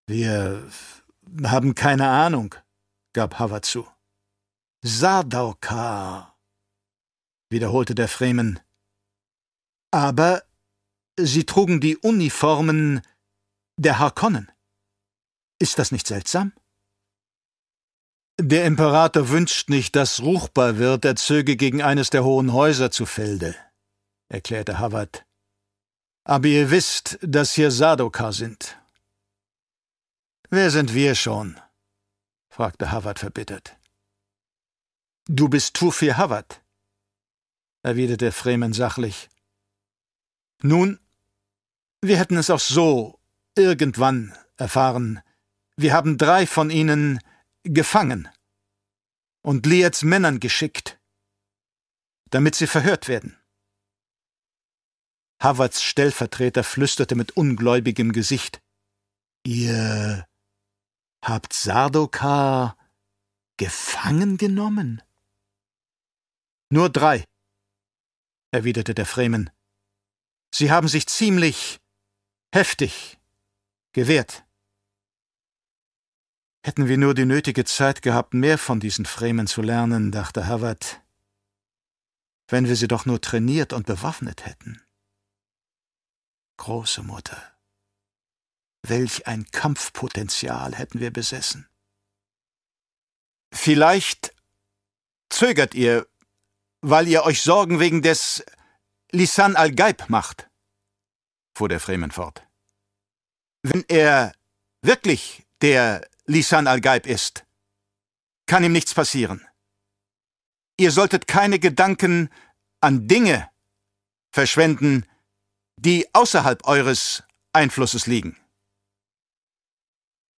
Wir haben keine Ahnung, gab Hava zu. Sardaukar, wiederholte der Fremen. Aber sie trugen die Uniformen der Harkonnen. Ist das nicht seltsam? Der Imperator wünscht nicht, dass ruchbar wird, er zöge gegen eines der hohen Häuser zu Felde, erklärte Havard. Aber ihr wisst, dass hier Sadokar sind. Wer sind wir schon? fragte Havard verbittert. Du bist Tufir Havard, erwiderte Fremen sachlich. Nun, wir hätten es auch so irgendwann erfahren. Wir haben drei von ihnen gefangen und Liets Männern geschickt, damit sie verhört werden. Havards Stellvertreter flüsterte mit ungläubigem Gesicht. Ihr habt Sardokar gefangen genommen? Nur drei, erwiderte der Fremen. Sie haben sich ziemlich heftig gewehrt. Hätten wir nur die nötige Zeit gehabt, mehr von diesen Fremen zu lernen, dachte Havard. Wenn wir sie doch nur trainiert und bewaffnet hätten. Große Mutter. Welch ein Kampfpotenzial hätten wir besessen. Vielleicht zögert ihr, weil ihr euch Sorgen wegen des Lisan al-Gaib macht, fuhr der Fremen fort. Wenn er wirklich der Lisan al-Gaib ist, kann ihm nichts passieren. Ihr solltet keine Gedanken an Dinge verschwenden, die außerhalb eures Einflusses liegen.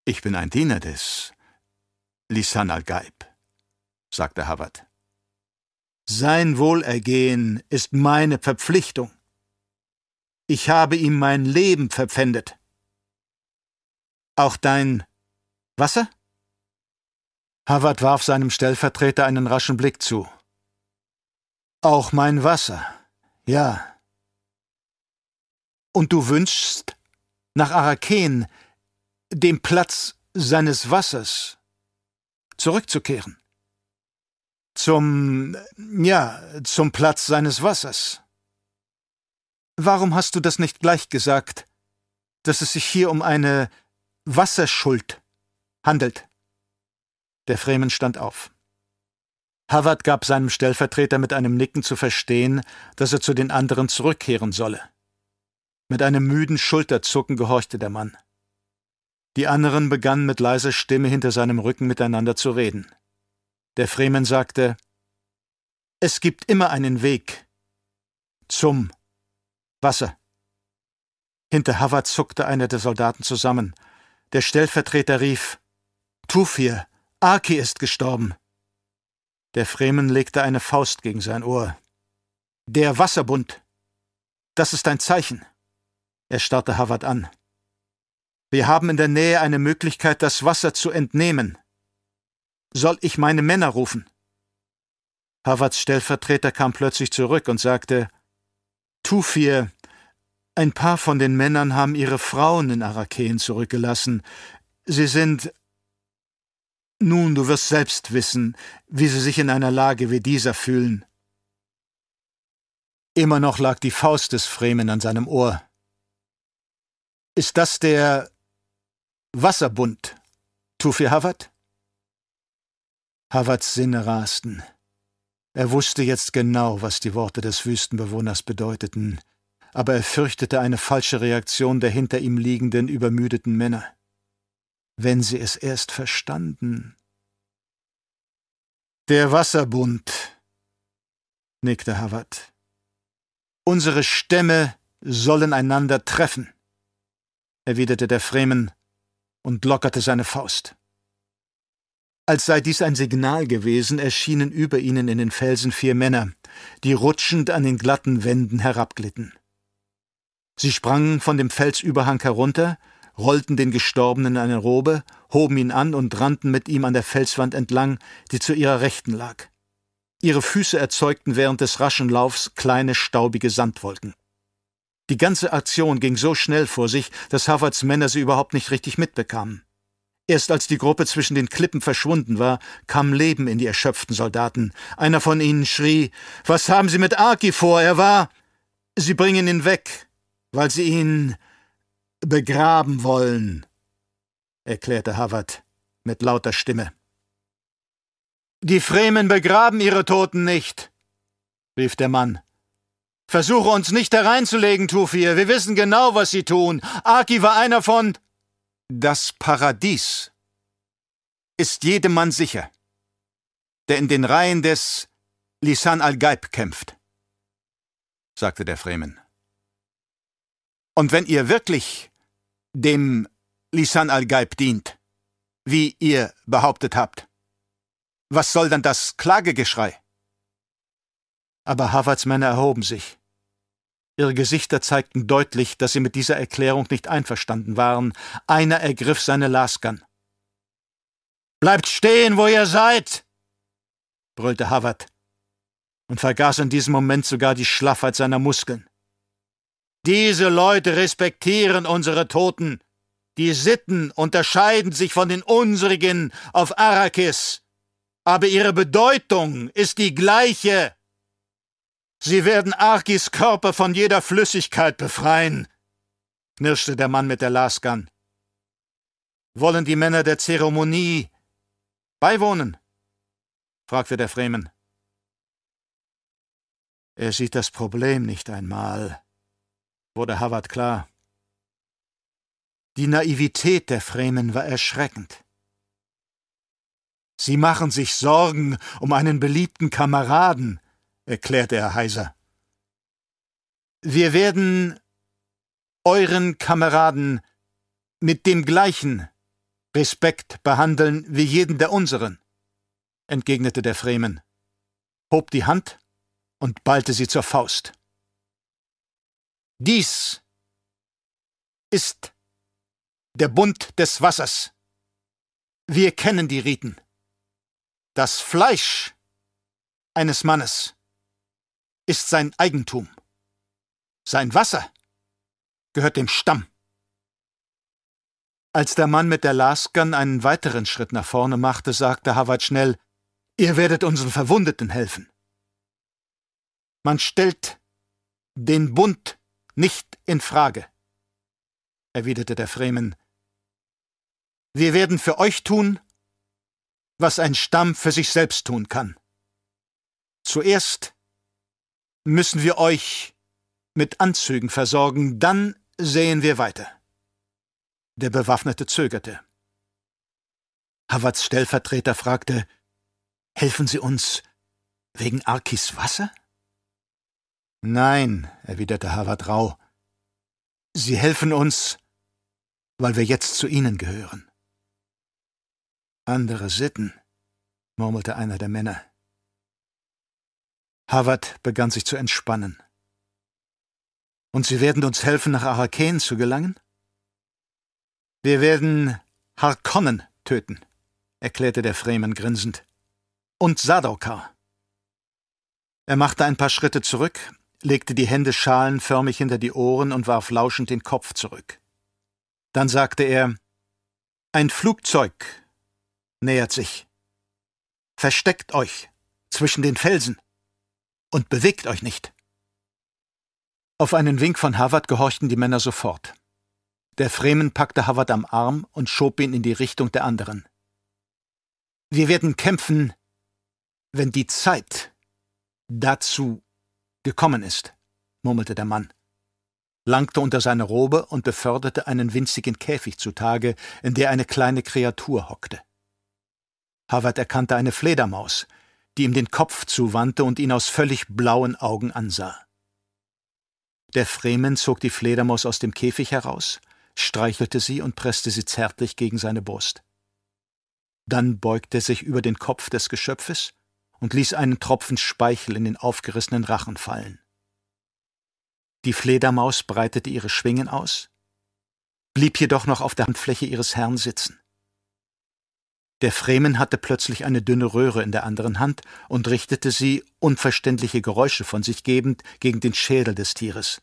Ich bin ein Diener des Lisan al-Gaib, sagte Havard. Sein Wohlergehen ist meine Verpflichtung. Ich habe ihm mein Leben verpfändet. Auch dein Wasser? Havard warf seinem Stellvertreter einen raschen Blick zu. Auch mein Wasser, ja. Und du wünschst, nach Araken, dem Platz seines Wassers, zurückzukehren? Zum, ja, zum Platz seines Wassers. Warum hast du das nicht gleich gesagt, dass es sich hier um eine Wasserschuld handelt. Der Fremen stand auf. Havard gab seinem Stellvertreter mit einem Nicken zu verstehen, dass er zu den anderen zurückkehren solle. Mit einem müden Schulterzucken gehorchte der Mann. Die anderen begannen mit leiser Stimme hinter seinem Rücken miteinander zu reden. Der Fremen sagte Es gibt immer einen Weg zum Wasser. Hinter Havard zuckte einer der Soldaten zusammen. Der Stellvertreter rief Tufir, Aki ist gestorben. Der Fremen legte eine Faust gegen sein Ohr. Der Wasserbund. Das ist ein Zeichen. Er starrte Havard an. Wir haben in der Nähe eine Möglichkeit, das Wasser zu entnehmen. Soll ich meine Männer rufen? Havards Stellvertreter kam plötzlich zurück und sagte, Tufir, ein paar von den Männern haben ihre Frauen in Arakeen zurückgelassen. Sie sind Nun, du wirst selbst wissen, wie sie sich in einer Lage wie dieser fühlen. Immer noch lag die Faust des Fremen an seinem Ohr. Ist das der Wasserbund, Tufi Hawat? Hawats Sinne rasten. Er wusste jetzt genau, was die Worte des Wüstenbewohners bedeuteten, aber er fürchtete eine falsche Reaktion der hinter ihm liegenden, übermüdeten Männer. Wenn sie es erst verstanden. Der Wasserbund, nickte Hawat. Unsere Stämme sollen einander treffen, erwiderte der Fremen und lockerte seine Faust. Als sei dies ein Signal gewesen, erschienen über ihnen in den Felsen vier Männer, die rutschend an den glatten Wänden herabglitten. Sie sprangen von dem Felsüberhang herunter, rollten den Gestorbenen in eine Robe, hoben ihn an und rannten mit ihm an der Felswand entlang, die zu ihrer Rechten lag. Ihre Füße erzeugten während des raschen Laufs kleine staubige Sandwolken. Die ganze Aktion ging so schnell vor sich, dass Havards Männer sie überhaupt nicht richtig mitbekamen. Erst als die Gruppe zwischen den Klippen verschwunden war, kam Leben in die erschöpften Soldaten. Einer von ihnen schrie: Was haben Sie mit Arki vor? Er war. Sie bringen ihn weg, weil sie ihn begraben wollen, erklärte Havard mit lauter Stimme. Die Fremen begraben ihre Toten nicht, rief der Mann. Versuche uns nicht hereinzulegen, Tufir. Wir wissen genau, was sie tun. Aki war einer von. Das Paradies ist jedem Mann sicher, der in den Reihen des Lisan al-Gaib kämpft, sagte der Fremen. Und wenn ihr wirklich dem Lisan al-Gaib dient, wie ihr behauptet habt, was soll dann das Klagegeschrei? Aber Havards Männer erhoben sich. Ihre Gesichter zeigten deutlich, dass sie mit dieser Erklärung nicht einverstanden waren. Einer ergriff seine Laskan. Bleibt stehen, wo ihr seid! brüllte Havard und vergaß in diesem Moment sogar die Schlaffheit seiner Muskeln. Diese Leute respektieren unsere Toten. Die Sitten unterscheiden sich von den unsrigen auf Arrakis, aber ihre Bedeutung ist die gleiche. Sie werden Arkis Körper von jeder Flüssigkeit befreien, knirschte der Mann mit der Laskan. Wollen die Männer der Zeremonie beiwohnen? fragte der Fremen. Er sieht das Problem nicht einmal, wurde Havard klar. Die Naivität der Fremen war erschreckend. Sie machen sich Sorgen um einen beliebten Kameraden, erklärte er heiser. Wir werden euren Kameraden mit dem gleichen Respekt behandeln wie jeden der unseren, entgegnete der Fremen, hob die Hand und ballte sie zur Faust. Dies ist der Bund des Wassers. Wir kennen die Riten. Das Fleisch eines Mannes ist sein Eigentum. Sein Wasser gehört dem Stamm. Als der Mann mit der Laskan einen weiteren Schritt nach vorne machte, sagte Howard schnell, Ihr werdet unseren Verwundeten helfen. Man stellt den Bund nicht in Frage, erwiderte der Fremen. Wir werden für euch tun, was ein Stamm für sich selbst tun kann. Zuerst müssen wir euch mit Anzügen versorgen, dann sehen wir weiter. Der Bewaffnete zögerte. Havards Stellvertreter fragte, Helfen Sie uns wegen Arkis Wasser? Nein, erwiderte Havard rau. Sie helfen uns, weil wir jetzt zu Ihnen gehören. Andere Sitten, murmelte einer der Männer. Havard begann sich zu entspannen. Und Sie werden uns helfen, nach Araken zu gelangen? Wir werden Harkonnen töten, erklärte der Fremen grinsend. Und Sadokar. Er machte ein paar Schritte zurück, legte die Hände schalenförmig hinter die Ohren und warf lauschend den Kopf zurück. Dann sagte er Ein Flugzeug nähert sich. Versteckt euch zwischen den Felsen und bewegt euch nicht. Auf einen Wink von Havard gehorchten die Männer sofort. Der Fremen packte Havard am Arm und schob ihn in die Richtung der anderen. Wir werden kämpfen, wenn die Zeit dazu gekommen ist, murmelte der Mann, langte unter seine Robe und beförderte einen winzigen Käfig zutage, in der eine kleine Kreatur hockte. Havard erkannte eine Fledermaus, die ihm den Kopf zuwandte und ihn aus völlig blauen Augen ansah. Der Fremen zog die Fledermaus aus dem Käfig heraus, streichelte sie und presste sie zärtlich gegen seine Brust. Dann beugte er sich über den Kopf des Geschöpfes und ließ einen Tropfen Speichel in den aufgerissenen Rachen fallen. Die Fledermaus breitete ihre Schwingen aus, blieb jedoch noch auf der Handfläche ihres Herrn sitzen. Der Fremen hatte plötzlich eine dünne Röhre in der anderen Hand und richtete sie, unverständliche Geräusche von sich gebend, gegen den Schädel des Tieres.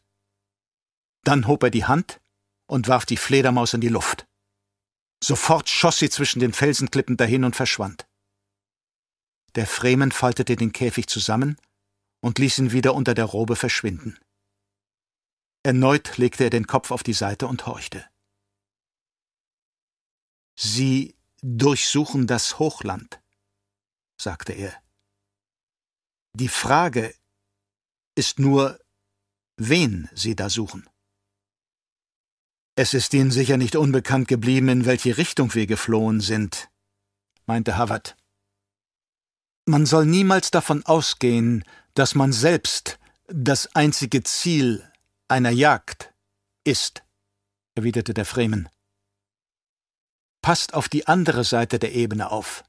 Dann hob er die Hand und warf die Fledermaus in die Luft. Sofort schoss sie zwischen den Felsenklippen dahin und verschwand. Der Fremen faltete den Käfig zusammen und ließ ihn wieder unter der Robe verschwinden. Erneut legte er den Kopf auf die Seite und horchte. Sie durchsuchen das Hochland, sagte er. Die Frage ist nur, wen Sie da suchen. Es ist Ihnen sicher nicht unbekannt geblieben, in welche Richtung wir geflohen sind, meinte Havard. Man soll niemals davon ausgehen, dass man selbst das einzige Ziel einer Jagd ist, erwiderte der Fremen. Passt auf die andere Seite der Ebene auf.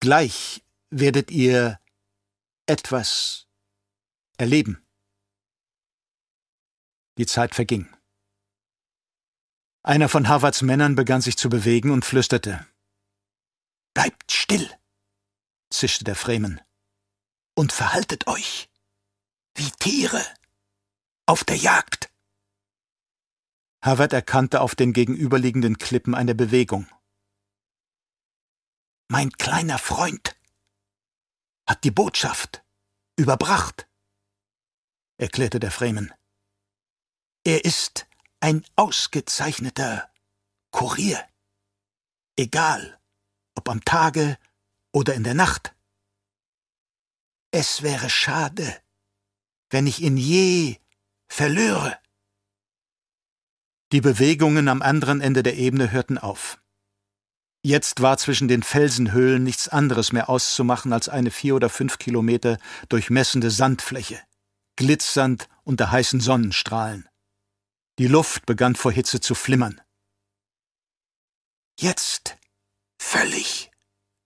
Gleich werdet ihr etwas erleben. Die Zeit verging. Einer von Harvards Männern begann sich zu bewegen und flüsterte. Bleibt still, zischte der Fremen, und verhaltet euch wie Tiere auf der Jagd. Harvard erkannte auf den gegenüberliegenden Klippen eine Bewegung. Mein kleiner Freund hat die Botschaft überbracht, erklärte der Fremen. Er ist ein ausgezeichneter Kurier. Egal, ob am Tage oder in der Nacht. Es wäre schade, wenn ich ihn je verlöre. Die Bewegungen am anderen Ende der Ebene hörten auf. Jetzt war zwischen den Felsenhöhlen nichts anderes mehr auszumachen als eine vier oder fünf Kilometer durchmessende Sandfläche, glitzernd unter heißen Sonnenstrahlen. Die Luft begann vor Hitze zu flimmern. Jetzt völlig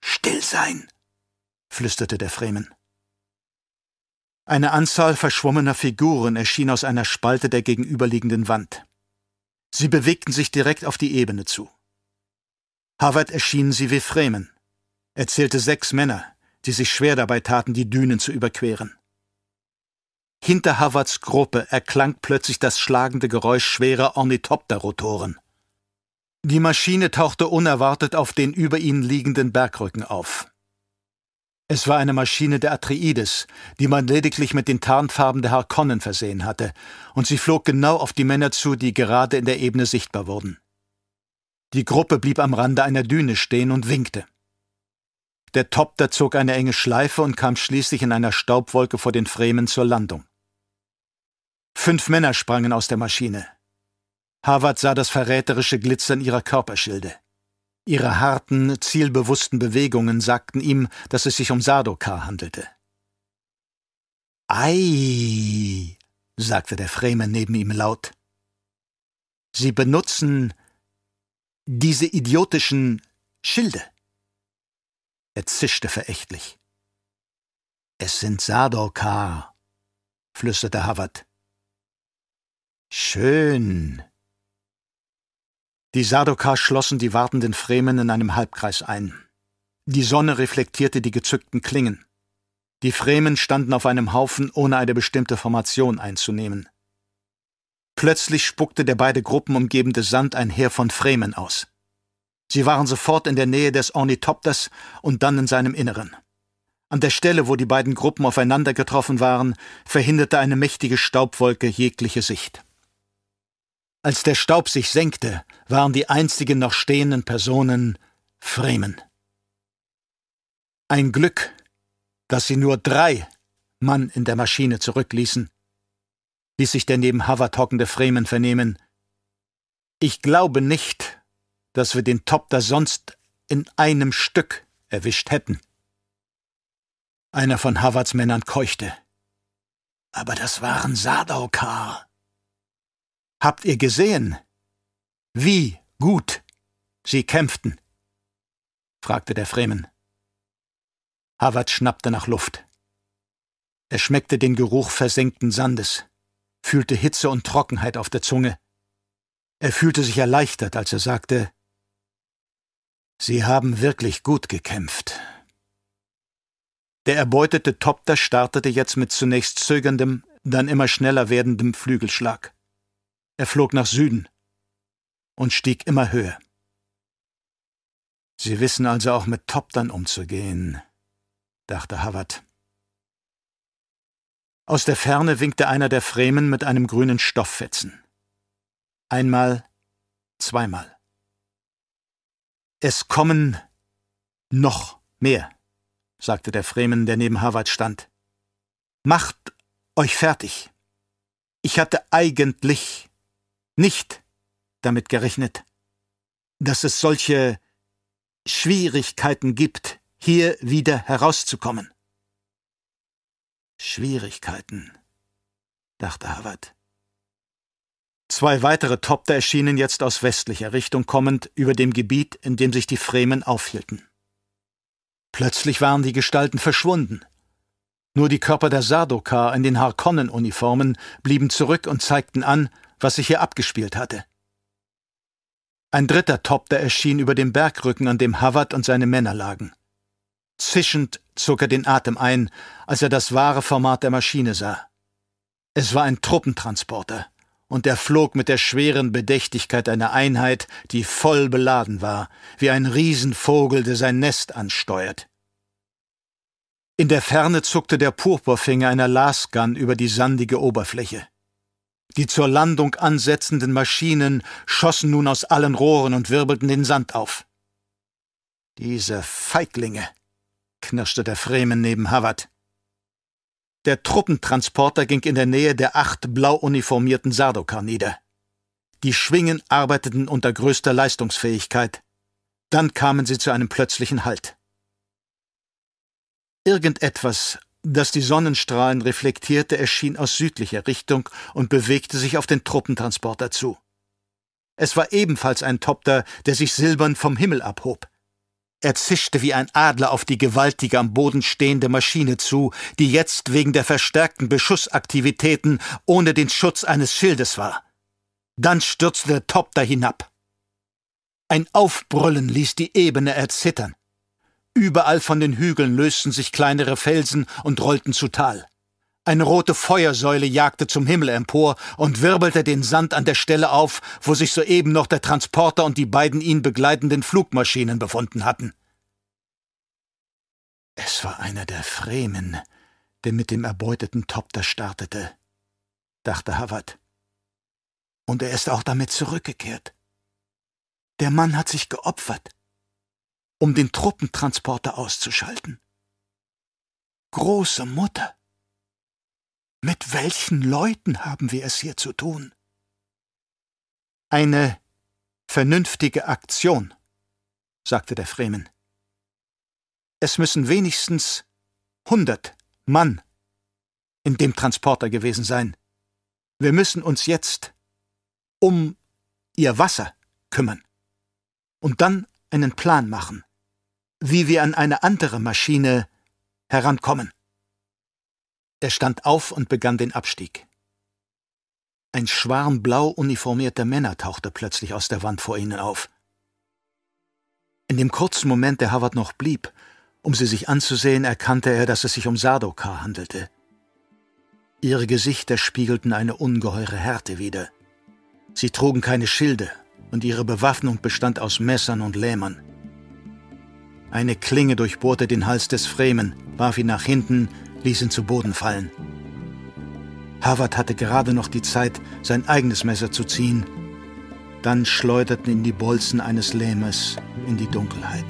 still sein, flüsterte der Fremen. Eine Anzahl verschwommener Figuren erschien aus einer Spalte der gegenüberliegenden Wand. Sie bewegten sich direkt auf die Ebene zu. Harvard erschienen sie wie Fremen. Er zählte sechs Männer, die sich schwer dabei taten, die Dünen zu überqueren. Hinter Havards Gruppe erklang plötzlich das schlagende Geräusch schwerer Ornithopterrotoren. Die Maschine tauchte unerwartet auf den über ihnen liegenden Bergrücken auf. Es war eine Maschine der Atreides, die man lediglich mit den Tarnfarben der Harkonnen versehen hatte, und sie flog genau auf die Männer zu, die gerade in der Ebene sichtbar wurden. Die Gruppe blieb am Rande einer Düne stehen und winkte. Der Topter zog eine enge Schleife und kam schließlich in einer Staubwolke vor den Fremen zur Landung. Fünf Männer sprangen aus der Maschine. Harvard sah das verräterische Glitzern ihrer Körperschilde. Ihre harten, zielbewussten Bewegungen sagten ihm, dass es sich um Sardokar handelte. Ei, sagte der Fremen neben ihm laut. Sie benutzen diese idiotischen Schilde. Er zischte verächtlich. Es sind Sardokar, flüsterte Havard. Schön. Die Sardokar schlossen die wartenden Fremen in einem Halbkreis ein. Die Sonne reflektierte die gezückten Klingen. Die Fremen standen auf einem Haufen, ohne eine bestimmte Formation einzunehmen. Plötzlich spuckte der beide Gruppen umgebende Sand ein Heer von Fremen aus. Sie waren sofort in der Nähe des Ornithopters und dann in seinem Inneren. An der Stelle, wo die beiden Gruppen aufeinander getroffen waren, verhinderte eine mächtige Staubwolke jegliche Sicht. Als der Staub sich senkte, waren die einzigen noch stehenden Personen Fremen. Ein Glück, dass sie nur drei Mann in der Maschine zurückließen, ließ sich der neben Havard hockende Fremen vernehmen. Ich glaube nicht, dass wir den Topter sonst in einem Stück erwischt hätten. Einer von Havards Männern keuchte. Aber das waren Sardaukar. Habt ihr gesehen, wie gut sie kämpften? fragte der Fremen. Havard schnappte nach Luft. Er schmeckte den Geruch versenkten Sandes, fühlte Hitze und Trockenheit auf der Zunge. Er fühlte sich erleichtert, als er sagte, Sie haben wirklich gut gekämpft. Der erbeutete Topter startete jetzt mit zunächst zögerndem, dann immer schneller werdendem Flügelschlag. Er flog nach Süden und stieg immer höher. Sie wissen also auch mit Toptern umzugehen, dachte Havard. Aus der Ferne winkte einer der Fremen mit einem grünen Stofffetzen. Einmal, zweimal. Es kommen noch mehr, sagte der Fremen, der neben Harvard stand. Macht euch fertig. Ich hatte eigentlich nicht damit gerechnet, dass es solche Schwierigkeiten gibt, hier wieder herauszukommen. Schwierigkeiten, dachte Harvard. Zwei weitere Topter erschienen jetzt aus westlicher Richtung kommend über dem Gebiet, in dem sich die Fremen aufhielten. Plötzlich waren die Gestalten verschwunden. Nur die Körper der Sardokar in den Harkonnen-Uniformen blieben zurück und zeigten an, was sich hier abgespielt hatte. Ein dritter Topter erschien über dem Bergrücken, an dem Havard und seine Männer lagen. Zischend zog er den Atem ein, als er das wahre Format der Maschine sah. Es war ein Truppentransporter, und er flog mit der schweren Bedächtigkeit einer Einheit, die voll beladen war, wie ein Riesenvogel, der sein Nest ansteuert. In der Ferne zuckte der Purpurfinger einer Lasgun über die sandige Oberfläche. Die zur Landung ansetzenden Maschinen schossen nun aus allen Rohren und wirbelten den Sand auf. Diese Feiglinge, knirschte der Fremen neben Havard. Der Truppentransporter ging in der Nähe der acht blau uniformierten Sardokar nieder. Die Schwingen arbeiteten unter größter Leistungsfähigkeit. Dann kamen sie zu einem plötzlichen Halt. Irgendetwas, das die Sonnenstrahlen reflektierte, erschien aus südlicher Richtung und bewegte sich auf den Truppentransporter zu. Es war ebenfalls ein Topter, der sich silbern vom Himmel abhob. Er zischte wie ein Adler auf die gewaltige am Boden stehende Maschine zu, die jetzt wegen der verstärkten Beschussaktivitäten ohne den Schutz eines Schildes war. Dann stürzte der Topter hinab. Ein Aufbrüllen ließ die Ebene erzittern. Überall von den Hügeln lösten sich kleinere Felsen und rollten zu Tal. Eine rote Feuersäule jagte zum Himmel empor und wirbelte den Sand an der Stelle auf, wo sich soeben noch der Transporter und die beiden ihn begleitenden Flugmaschinen befunden hatten. Es war einer der Fremen, der mit dem erbeuteten Topter startete, dachte Havard. Und er ist auch damit zurückgekehrt. Der Mann hat sich geopfert um den Truppentransporter auszuschalten. Große Mutter! Mit welchen Leuten haben wir es hier zu tun? Eine vernünftige Aktion, sagte der Fremen. Es müssen wenigstens hundert Mann in dem Transporter gewesen sein. Wir müssen uns jetzt um ihr Wasser kümmern und dann einen Plan machen wie wir an eine andere Maschine herankommen. Er stand auf und begann den Abstieg. Ein Schwarm blau uniformierter Männer tauchte plötzlich aus der Wand vor ihnen auf. In dem kurzen Moment, der Howard noch blieb, um sie sich anzusehen, erkannte er, dass es sich um Sardokar handelte. Ihre Gesichter spiegelten eine ungeheure Härte wider. Sie trugen keine Schilde und ihre Bewaffnung bestand aus Messern und Lähmern. Eine Klinge durchbohrte den Hals des Fremen, warf ihn nach hinten, ließ ihn zu Boden fallen. Harvard hatte gerade noch die Zeit, sein eigenes Messer zu ziehen. Dann schleuderten ihn die Bolzen eines Lähmers in die Dunkelheit.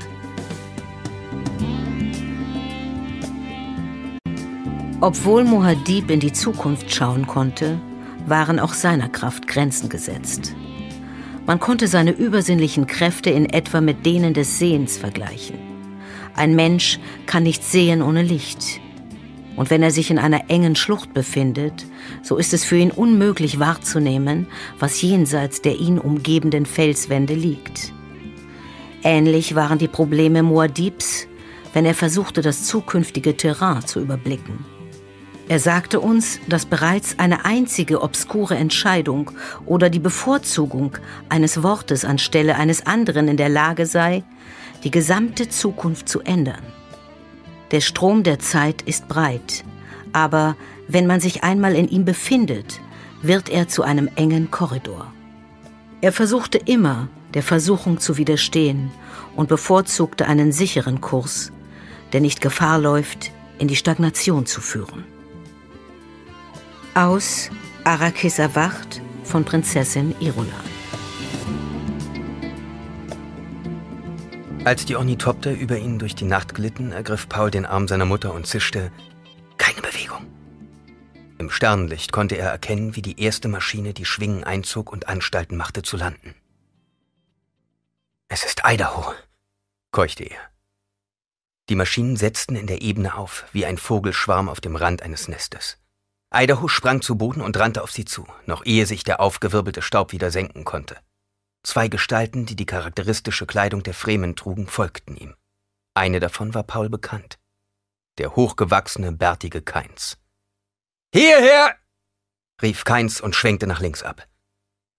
Obwohl Muhad'Dib in die Zukunft schauen konnte, waren auch seiner Kraft Grenzen gesetzt. Man konnte seine übersinnlichen Kräfte in etwa mit denen des Sehens vergleichen. Ein Mensch kann nicht sehen ohne Licht. Und wenn er sich in einer engen Schlucht befindet, so ist es für ihn unmöglich wahrzunehmen, was jenseits der ihn umgebenden Felswände liegt. Ähnlich waren die Probleme Muad'Dibs, wenn er versuchte, das zukünftige Terrain zu überblicken. Er sagte uns, dass bereits eine einzige obskure Entscheidung oder die Bevorzugung eines Wortes anstelle eines anderen in der Lage sei, die gesamte Zukunft zu ändern. Der Strom der Zeit ist breit, aber wenn man sich einmal in ihm befindet, wird er zu einem engen Korridor. Er versuchte immer, der Versuchung zu widerstehen und bevorzugte einen sicheren Kurs, der nicht Gefahr läuft, in die Stagnation zu führen. Aus Arrakis erwacht von Prinzessin Irola. Als die Ornithopter über ihn durch die Nacht glitten, ergriff Paul den Arm seiner Mutter und zischte: Keine Bewegung. Im Sternenlicht konnte er erkennen, wie die erste Maschine die Schwingen einzog und Anstalten machte zu landen. Es ist Idaho, keuchte er. Die Maschinen setzten in der Ebene auf, wie ein Vogelschwarm auf dem Rand eines Nestes. Idaho sprang zu Boden und rannte auf sie zu, noch ehe sich der aufgewirbelte Staub wieder senken konnte. Zwei Gestalten, die die charakteristische Kleidung der Fremen trugen, folgten ihm. Eine davon war Paul bekannt. Der hochgewachsene, bärtige Keins. Hierher! rief Keins und schwenkte nach links ab.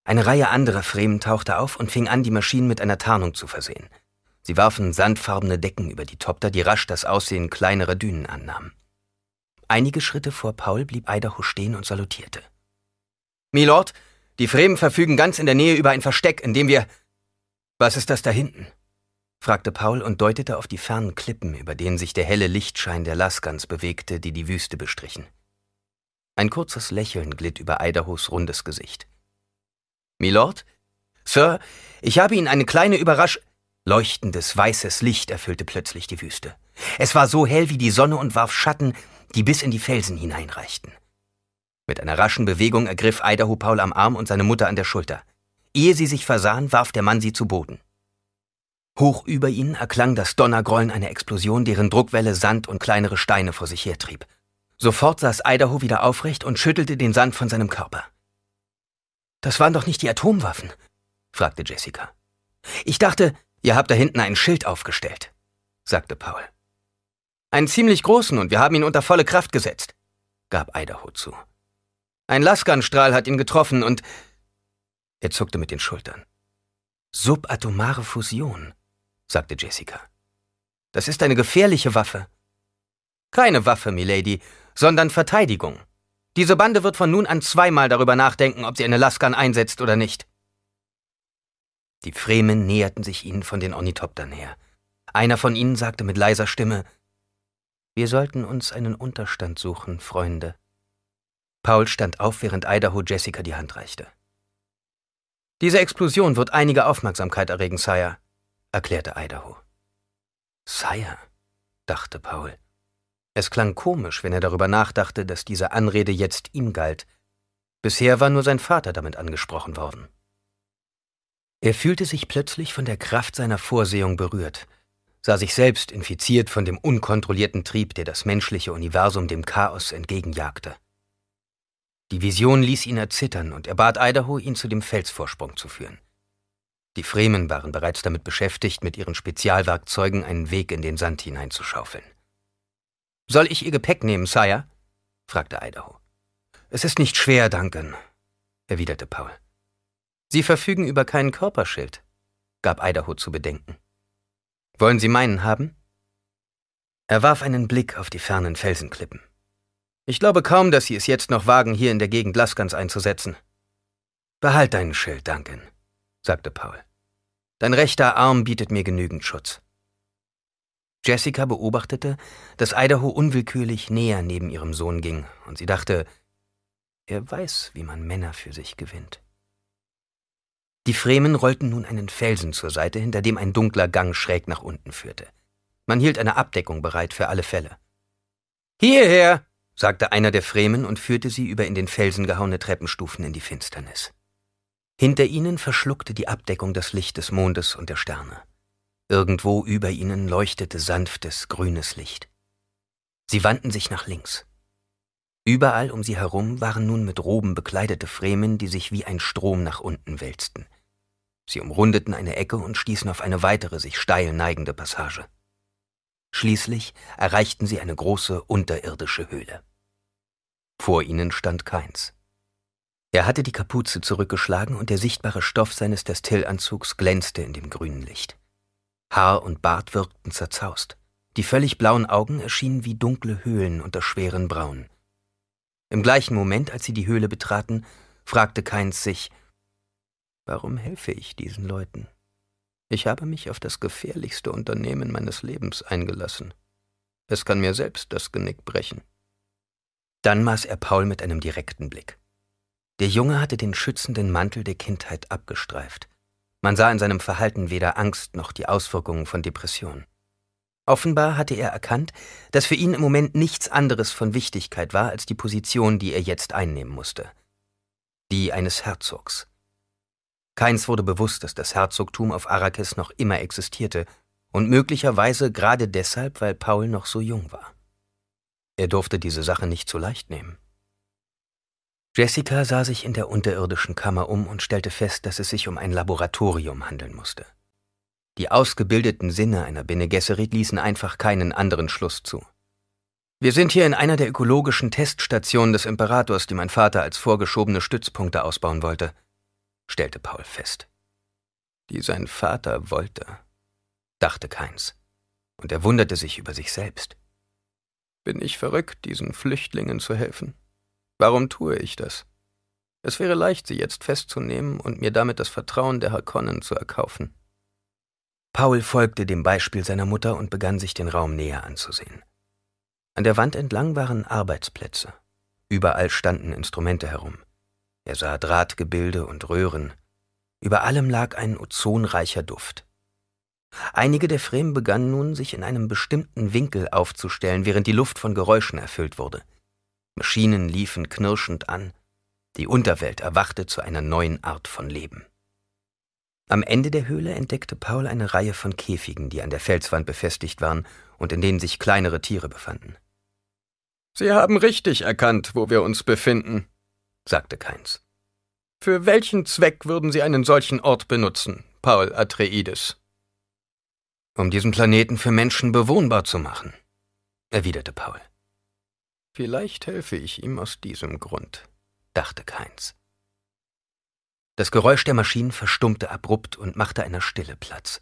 Eine Reihe anderer Fremen tauchte auf und fing an, die Maschinen mit einer Tarnung zu versehen. Sie warfen sandfarbene Decken über die Topter, die rasch das Aussehen kleinerer Dünen annahmen. Einige Schritte vor Paul blieb Idaho stehen und salutierte. Milord, die Fremen verfügen ganz in der Nähe über ein Versteck, in dem wir. Was ist das da hinten? fragte Paul und deutete auf die fernen Klippen, über denen sich der helle Lichtschein der Laskans bewegte, die die Wüste bestrichen. Ein kurzes Lächeln glitt über Idahos rundes Gesicht. Milord? Sir, ich habe Ihnen eine kleine Überrasch. Leuchtendes, weißes Licht erfüllte plötzlich die Wüste. Es war so hell wie die Sonne und warf Schatten, die bis in die Felsen hineinreichten. Mit einer raschen Bewegung ergriff Idaho Paul am Arm und seine Mutter an der Schulter. Ehe sie sich versahen, warf der Mann sie zu Boden. Hoch über ihnen erklang das Donnergrollen einer Explosion, deren Druckwelle Sand und kleinere Steine vor sich hertrieb. Sofort saß Idaho wieder aufrecht und schüttelte den Sand von seinem Körper. Das waren doch nicht die Atomwaffen? fragte Jessica. Ich dachte, ihr habt da hinten ein Schild aufgestellt, sagte Paul. Einen ziemlich großen und wir haben ihn unter volle Kraft gesetzt, gab Idaho zu. Ein Laskan-Strahl hat ihn getroffen und. Er zuckte mit den Schultern. Subatomare Fusion, sagte Jessica. Das ist eine gefährliche Waffe. Keine Waffe, Milady, sondern Verteidigung. Diese Bande wird von nun an zweimal darüber nachdenken, ob sie eine Laskan einsetzt oder nicht. Die Fremen näherten sich ihnen von den Ornithoptern her. Einer von ihnen sagte mit leiser Stimme, wir sollten uns einen Unterstand suchen, Freunde. Paul stand auf, während Idaho Jessica die Hand reichte. Diese Explosion wird einige Aufmerksamkeit erregen, Sire, erklärte Idaho. Sire, dachte Paul. Es klang komisch, wenn er darüber nachdachte, dass diese Anrede jetzt ihm galt. Bisher war nur sein Vater damit angesprochen worden. Er fühlte sich plötzlich von der Kraft seiner Vorsehung berührt, sah sich selbst infiziert von dem unkontrollierten Trieb, der das menschliche Universum dem Chaos entgegenjagte. Die Vision ließ ihn erzittern und er bat Idaho, ihn zu dem Felsvorsprung zu führen. Die Fremen waren bereits damit beschäftigt, mit ihren Spezialwerkzeugen einen Weg in den Sand hineinzuschaufeln. Soll ich Ihr Gepäck nehmen, Sire? fragte Idaho. Es ist nicht schwer, Duncan, erwiderte Paul. Sie verfügen über keinen Körperschild, gab Idaho zu bedenken. Wollen Sie meinen haben? Er warf einen Blick auf die fernen Felsenklippen. Ich glaube kaum, dass Sie es jetzt noch wagen, hier in der Gegend Laskans einzusetzen. Behalt deinen Schild, Duncan, sagte Paul. Dein rechter Arm bietet mir genügend Schutz. Jessica beobachtete, dass Idaho unwillkürlich näher neben ihrem Sohn ging, und sie dachte, er weiß, wie man Männer für sich gewinnt. Die Fremen rollten nun einen Felsen zur Seite, hinter dem ein dunkler Gang schräg nach unten führte. Man hielt eine Abdeckung bereit für alle Fälle. Hierher, sagte einer der Fremen und führte sie über in den Felsen gehauene Treppenstufen in die Finsternis. Hinter ihnen verschluckte die Abdeckung das Licht des Mondes und der Sterne. Irgendwo über ihnen leuchtete sanftes, grünes Licht. Sie wandten sich nach links. Überall um sie herum waren nun mit Roben bekleidete Fremen, die sich wie ein Strom nach unten wälzten. Sie umrundeten eine Ecke und stießen auf eine weitere, sich steil neigende Passage. Schließlich erreichten sie eine große unterirdische Höhle. Vor ihnen stand Keins. Er hatte die Kapuze zurückgeschlagen und der sichtbare Stoff seines Destillanzugs glänzte in dem grünen Licht. Haar und Bart wirkten zerzaust. Die völlig blauen Augen erschienen wie dunkle Höhlen unter schweren Brauen. Im gleichen Moment, als sie die Höhle betraten, fragte Keins sich, warum helfe ich diesen Leuten? Ich habe mich auf das gefährlichste Unternehmen meines Lebens eingelassen. Es kann mir selbst das Genick brechen. Dann maß er Paul mit einem direkten Blick. Der Junge hatte den schützenden Mantel der Kindheit abgestreift. Man sah in seinem Verhalten weder Angst noch die Auswirkungen von Depression. Offenbar hatte er erkannt, dass für ihn im Moment nichts anderes von Wichtigkeit war als die Position, die er jetzt einnehmen musste. Die eines Herzogs. Keins wurde bewusst, dass das Herzogtum auf Arrakis noch immer existierte und möglicherweise gerade deshalb, weil Paul noch so jung war. Er durfte diese Sache nicht zu leicht nehmen. Jessica sah sich in der unterirdischen Kammer um und stellte fest, dass es sich um ein Laboratorium handeln musste. Die ausgebildeten Sinne einer Bene Gesserit ließen einfach keinen anderen Schluss zu. Wir sind hier in einer der ökologischen Teststationen des Imperators, die mein Vater als vorgeschobene Stützpunkte ausbauen wollte, stellte Paul fest. Die sein Vater wollte, dachte Keins, und er wunderte sich über sich selbst. Bin ich verrückt, diesen Flüchtlingen zu helfen? Warum tue ich das? Es wäre leicht, sie jetzt festzunehmen und mir damit das Vertrauen der Harkonnen zu erkaufen. Paul folgte dem Beispiel seiner Mutter und begann sich den Raum näher anzusehen. An der Wand entlang waren Arbeitsplätze. Überall standen Instrumente herum. Er sah Drahtgebilde und Röhren. Über allem lag ein ozonreicher Duft. Einige der Fremen begannen nun, sich in einem bestimmten Winkel aufzustellen, während die Luft von Geräuschen erfüllt wurde. Maschinen liefen knirschend an, die Unterwelt erwachte zu einer neuen Art von Leben. Am Ende der Höhle entdeckte Paul eine Reihe von Käfigen, die an der Felswand befestigt waren und in denen sich kleinere Tiere befanden. Sie haben richtig erkannt, wo wir uns befinden, sagte Keins. Für welchen Zweck würden Sie einen solchen Ort benutzen, Paul Atreides? Um diesen Planeten für Menschen bewohnbar zu machen, erwiderte Paul. Vielleicht helfe ich ihm aus diesem Grund, dachte Keins. Das Geräusch der Maschinen verstummte abrupt und machte einer Stille Platz.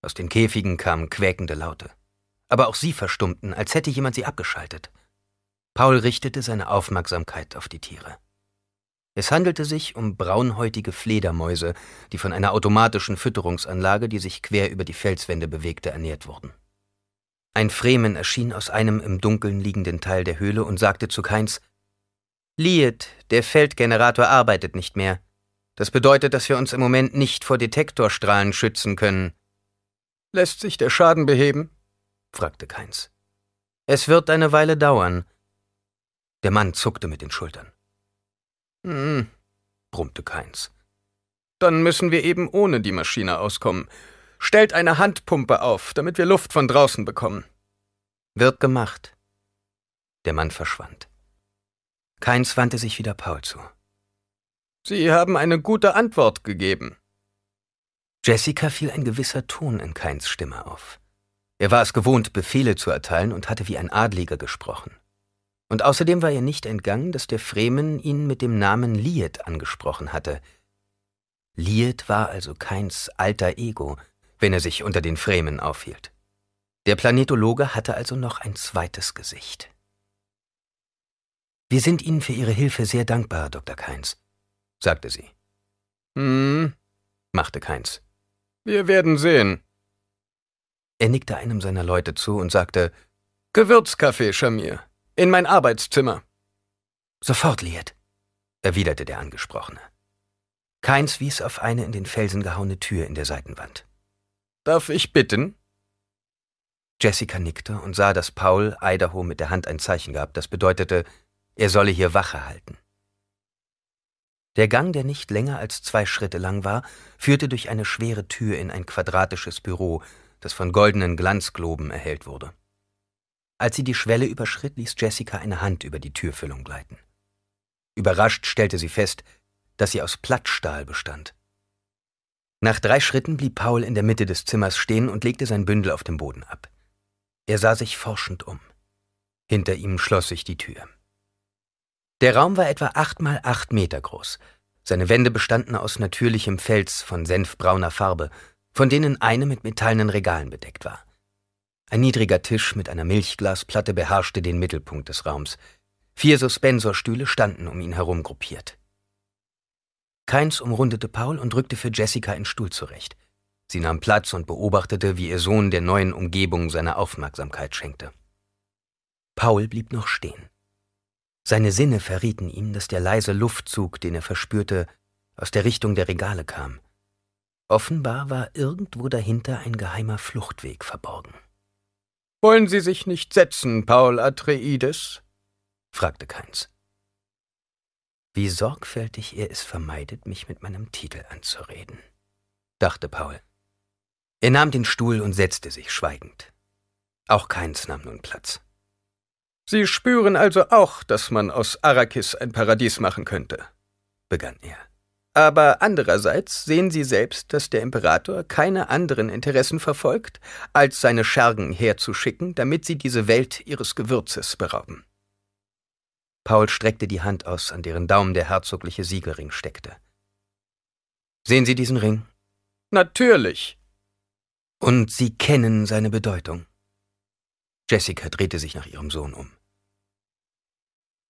Aus den Käfigen kamen quäkende Laute. Aber auch sie verstummten, als hätte jemand sie abgeschaltet. Paul richtete seine Aufmerksamkeit auf die Tiere. Es handelte sich um braunhäutige Fledermäuse, die von einer automatischen Fütterungsanlage, die sich quer über die Felswände bewegte, ernährt wurden. Ein Fremen erschien aus einem im Dunkeln liegenden Teil der Höhle und sagte zu Keins Liet, der Feldgenerator arbeitet nicht mehr. Das bedeutet, dass wir uns im Moment nicht vor Detektorstrahlen schützen können. Lässt sich der Schaden beheben? fragte Keins. Es wird eine Weile dauern. Der Mann zuckte mit den Schultern. Hm, brummte Keins. Dann müssen wir eben ohne die Maschine auskommen. Stellt eine Handpumpe auf, damit wir Luft von draußen bekommen. Wird gemacht. Der Mann verschwand. Keins wandte sich wieder Paul zu. Sie haben eine gute Antwort gegeben. Jessica fiel ein gewisser Ton in Keins Stimme auf. Er war es gewohnt, Befehle zu erteilen und hatte wie ein Adliger gesprochen. Und außerdem war ihr nicht entgangen, dass der Fremen ihn mit dem Namen Liet angesprochen hatte. Liet war also Keins alter Ego, wenn er sich unter den Fremen aufhielt. Der Planetologe hatte also noch ein zweites Gesicht. Wir sind Ihnen für Ihre Hilfe sehr dankbar, Dr. Keins, sagte sie. Hm, machte Keins. Wir werden sehen. Er nickte einem seiner Leute zu und sagte, Gewürzkaffee, Schamir. In mein Arbeitszimmer. Sofort, Liet, erwiderte der Angesprochene. Keins wies auf eine in den Felsen gehauene Tür in der Seitenwand. Darf ich bitten? Jessica nickte und sah, dass Paul Idaho mit der Hand ein Zeichen gab, das bedeutete, er solle hier Wache halten. Der Gang, der nicht länger als zwei Schritte lang war, führte durch eine schwere Tür in ein quadratisches Büro, das von goldenen Glanzgloben erhellt wurde. Als sie die Schwelle überschritt, ließ Jessica eine Hand über die Türfüllung gleiten. Überrascht stellte sie fest, dass sie aus Plattstahl bestand. Nach drei Schritten blieb Paul in der Mitte des Zimmers stehen und legte sein Bündel auf dem Boden ab. Er sah sich forschend um. Hinter ihm schloss sich die Tür. Der Raum war etwa acht mal acht Meter groß. Seine Wände bestanden aus natürlichem Fels von senfbrauner Farbe, von denen eine mit metallenen Regalen bedeckt war. Ein niedriger Tisch mit einer Milchglasplatte beherrschte den Mittelpunkt des Raums. Vier Suspensorstühle standen um ihn herum gruppiert. Keins umrundete Paul und rückte für Jessica einen Stuhl zurecht. Sie nahm Platz und beobachtete, wie ihr Sohn der neuen Umgebung seine Aufmerksamkeit schenkte. Paul blieb noch stehen. Seine Sinne verrieten ihm, dass der leise Luftzug, den er verspürte, aus der Richtung der Regale kam. Offenbar war irgendwo dahinter ein geheimer Fluchtweg verborgen. Wollen Sie sich nicht setzen, Paul Atreides? fragte Keins. Wie sorgfältig er es vermeidet, mich mit meinem Titel anzureden, dachte Paul. Er nahm den Stuhl und setzte sich schweigend. Auch Keins nahm nun Platz. Sie spüren also auch, dass man aus Arrakis ein Paradies machen könnte, begann er. Aber andererseits sehen Sie selbst, dass der Imperator keine anderen Interessen verfolgt, als seine Schergen herzuschicken, damit sie diese Welt ihres Gewürzes berauben. Paul streckte die Hand aus, an deren Daumen der herzogliche Siegelring steckte. Sehen Sie diesen Ring? Natürlich. Und Sie kennen seine Bedeutung. Jessica drehte sich nach ihrem Sohn um.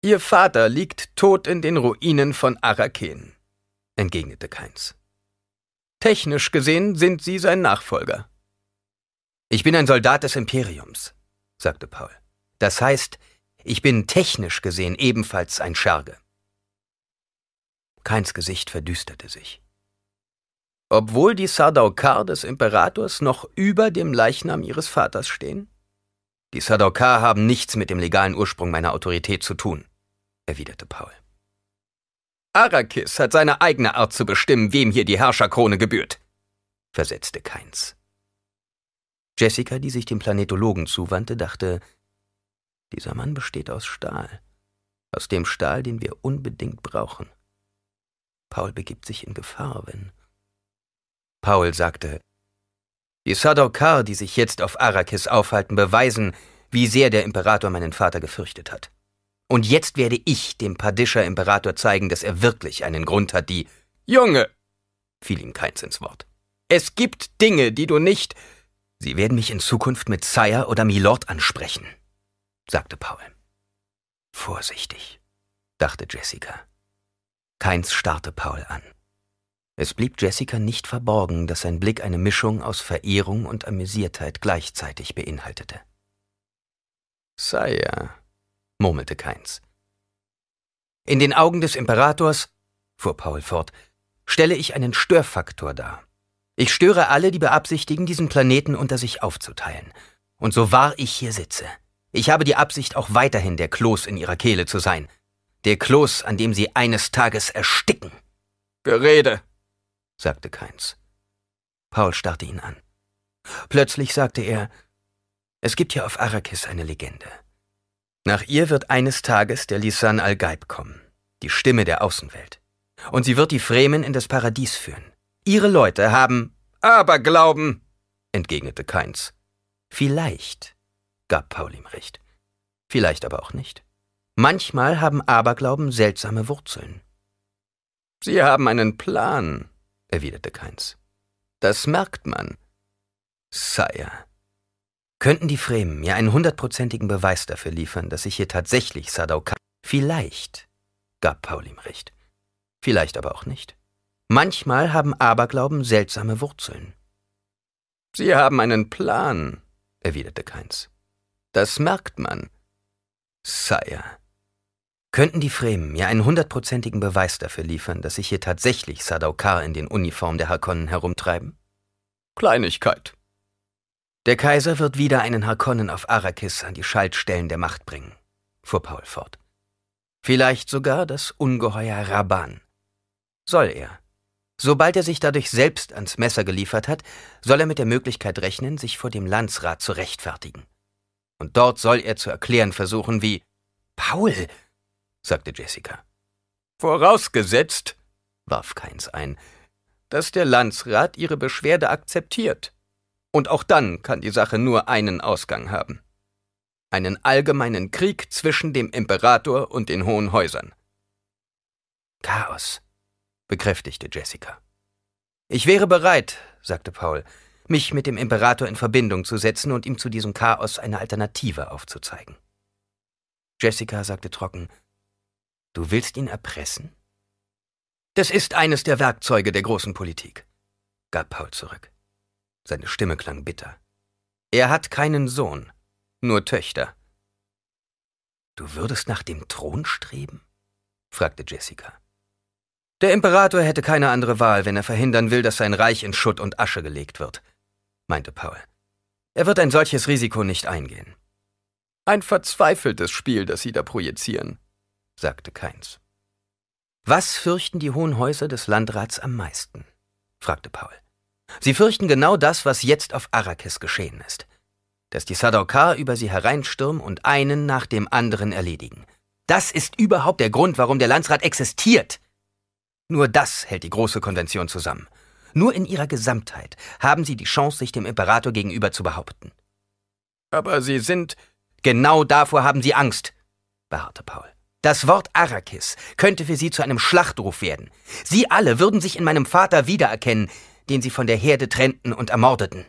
Ihr Vater liegt tot in den Ruinen von Araken, entgegnete Keins. Technisch gesehen sind Sie sein Nachfolger. Ich bin ein Soldat des Imperiums, sagte Paul. Das heißt, ich bin technisch gesehen ebenfalls ein Scherge. Keins Gesicht verdüsterte sich. Obwohl die Sardaukar des Imperators noch über dem Leichnam ihres Vaters stehen? Die Sardaukar haben nichts mit dem legalen Ursprung meiner Autorität zu tun, erwiderte Paul. Arrakis hat seine eigene Art zu bestimmen, wem hier die Herrscherkrone gebührt, versetzte Keins. Jessica, die sich dem Planetologen zuwandte, dachte, dieser Mann besteht aus Stahl. Aus dem Stahl, den wir unbedingt brauchen. Paul begibt sich in Gefahr, wenn. Paul sagte, die Sadokar, die sich jetzt auf Arrakis aufhalten, beweisen, wie sehr der Imperator meinen Vater gefürchtet hat. Und jetzt werde ich dem Padischer Imperator zeigen, dass er wirklich einen Grund hat, die Junge, fiel ihm keins ins Wort. Es gibt Dinge, die du nicht. Sie werden mich in Zukunft mit Sire oder Milord ansprechen sagte Paul. Vorsichtig, dachte Jessica. Keins starrte Paul an. Es blieb Jessica nicht verborgen, dass sein Blick eine Mischung aus Verehrung und Amüsiertheit gleichzeitig beinhaltete. Sire, murmelte Keins. In den Augen des Imperators, fuhr Paul fort, stelle ich einen Störfaktor dar. Ich störe alle, die beabsichtigen, diesen Planeten unter sich aufzuteilen. Und so wahr ich hier sitze, ich habe die Absicht, auch weiterhin der Kloß in ihrer Kehle zu sein. Der Kloß, an dem sie eines Tages ersticken. Gerede, sagte Keins. Paul starrte ihn an. Plötzlich sagte er, es gibt hier auf Arrakis eine Legende. Nach ihr wird eines Tages der Lisan al-Gaib kommen, die Stimme der Außenwelt. Und sie wird die Fremen in das Paradies führen. Ihre Leute haben Aberglauben, entgegnete Keins. Vielleicht, gab Paul ihm recht. Vielleicht aber auch nicht. Manchmal haben Aberglauben seltsame Wurzeln. Sie haben einen Plan, erwiderte Keins. Das merkt man. Sire, könnten die Fremen mir einen hundertprozentigen Beweis dafür liefern, dass ich hier tatsächlich Sadaukar... Vielleicht, gab Paul ihm recht. Vielleicht aber auch nicht. Manchmal haben Aberglauben seltsame Wurzeln. Sie haben einen Plan, erwiderte Keins. Das merkt man. Sire, könnten die Fremen mir einen hundertprozentigen Beweis dafür liefern, dass sich hier tatsächlich Sadaukar in den Uniformen der Harkonnen herumtreiben? Kleinigkeit. Der Kaiser wird wieder einen Harkonnen auf Arrakis an die Schaltstellen der Macht bringen, fuhr Paul fort. Vielleicht sogar das Ungeheuer Raban. Soll er. Sobald er sich dadurch selbst ans Messer geliefert hat, soll er mit der Möglichkeit rechnen, sich vor dem Landsrat zu rechtfertigen. Und dort soll er zu erklären versuchen, wie Paul, sagte Jessica. Vorausgesetzt, warf Keins ein, dass der Landsrat ihre Beschwerde akzeptiert. Und auch dann kann die Sache nur einen Ausgang haben. Einen allgemeinen Krieg zwischen dem Imperator und den Hohen Häusern. Chaos, bekräftigte Jessica. Ich wäre bereit, sagte Paul, mich mit dem Imperator in Verbindung zu setzen und ihm zu diesem Chaos eine Alternative aufzuzeigen. Jessica sagte trocken, Du willst ihn erpressen? Das ist eines der Werkzeuge der großen Politik, gab Paul zurück. Seine Stimme klang bitter. Er hat keinen Sohn, nur Töchter. Du würdest nach dem Thron streben? fragte Jessica. Der Imperator hätte keine andere Wahl, wenn er verhindern will, dass sein Reich in Schutt und Asche gelegt wird, meinte Paul. Er wird ein solches Risiko nicht eingehen. Ein verzweifeltes Spiel, das Sie da projizieren, sagte Keins. Was fürchten die hohen Häuser des Landrats am meisten? fragte Paul. Sie fürchten genau das, was jetzt auf Arrakis geschehen ist. Dass die Sadaukar über sie hereinstürmen und einen nach dem anderen erledigen. Das ist überhaupt der Grund, warum der Landsrat existiert. Nur das hält die große Konvention zusammen. Nur in ihrer Gesamtheit haben sie die Chance, sich dem Imperator gegenüber zu behaupten. Aber sie sind. Genau davor haben sie Angst, beharrte Paul. Das Wort Arrakis könnte für sie zu einem Schlachtruf werden. Sie alle würden sich in meinem Vater wiedererkennen, den sie von der Herde trennten und ermordeten.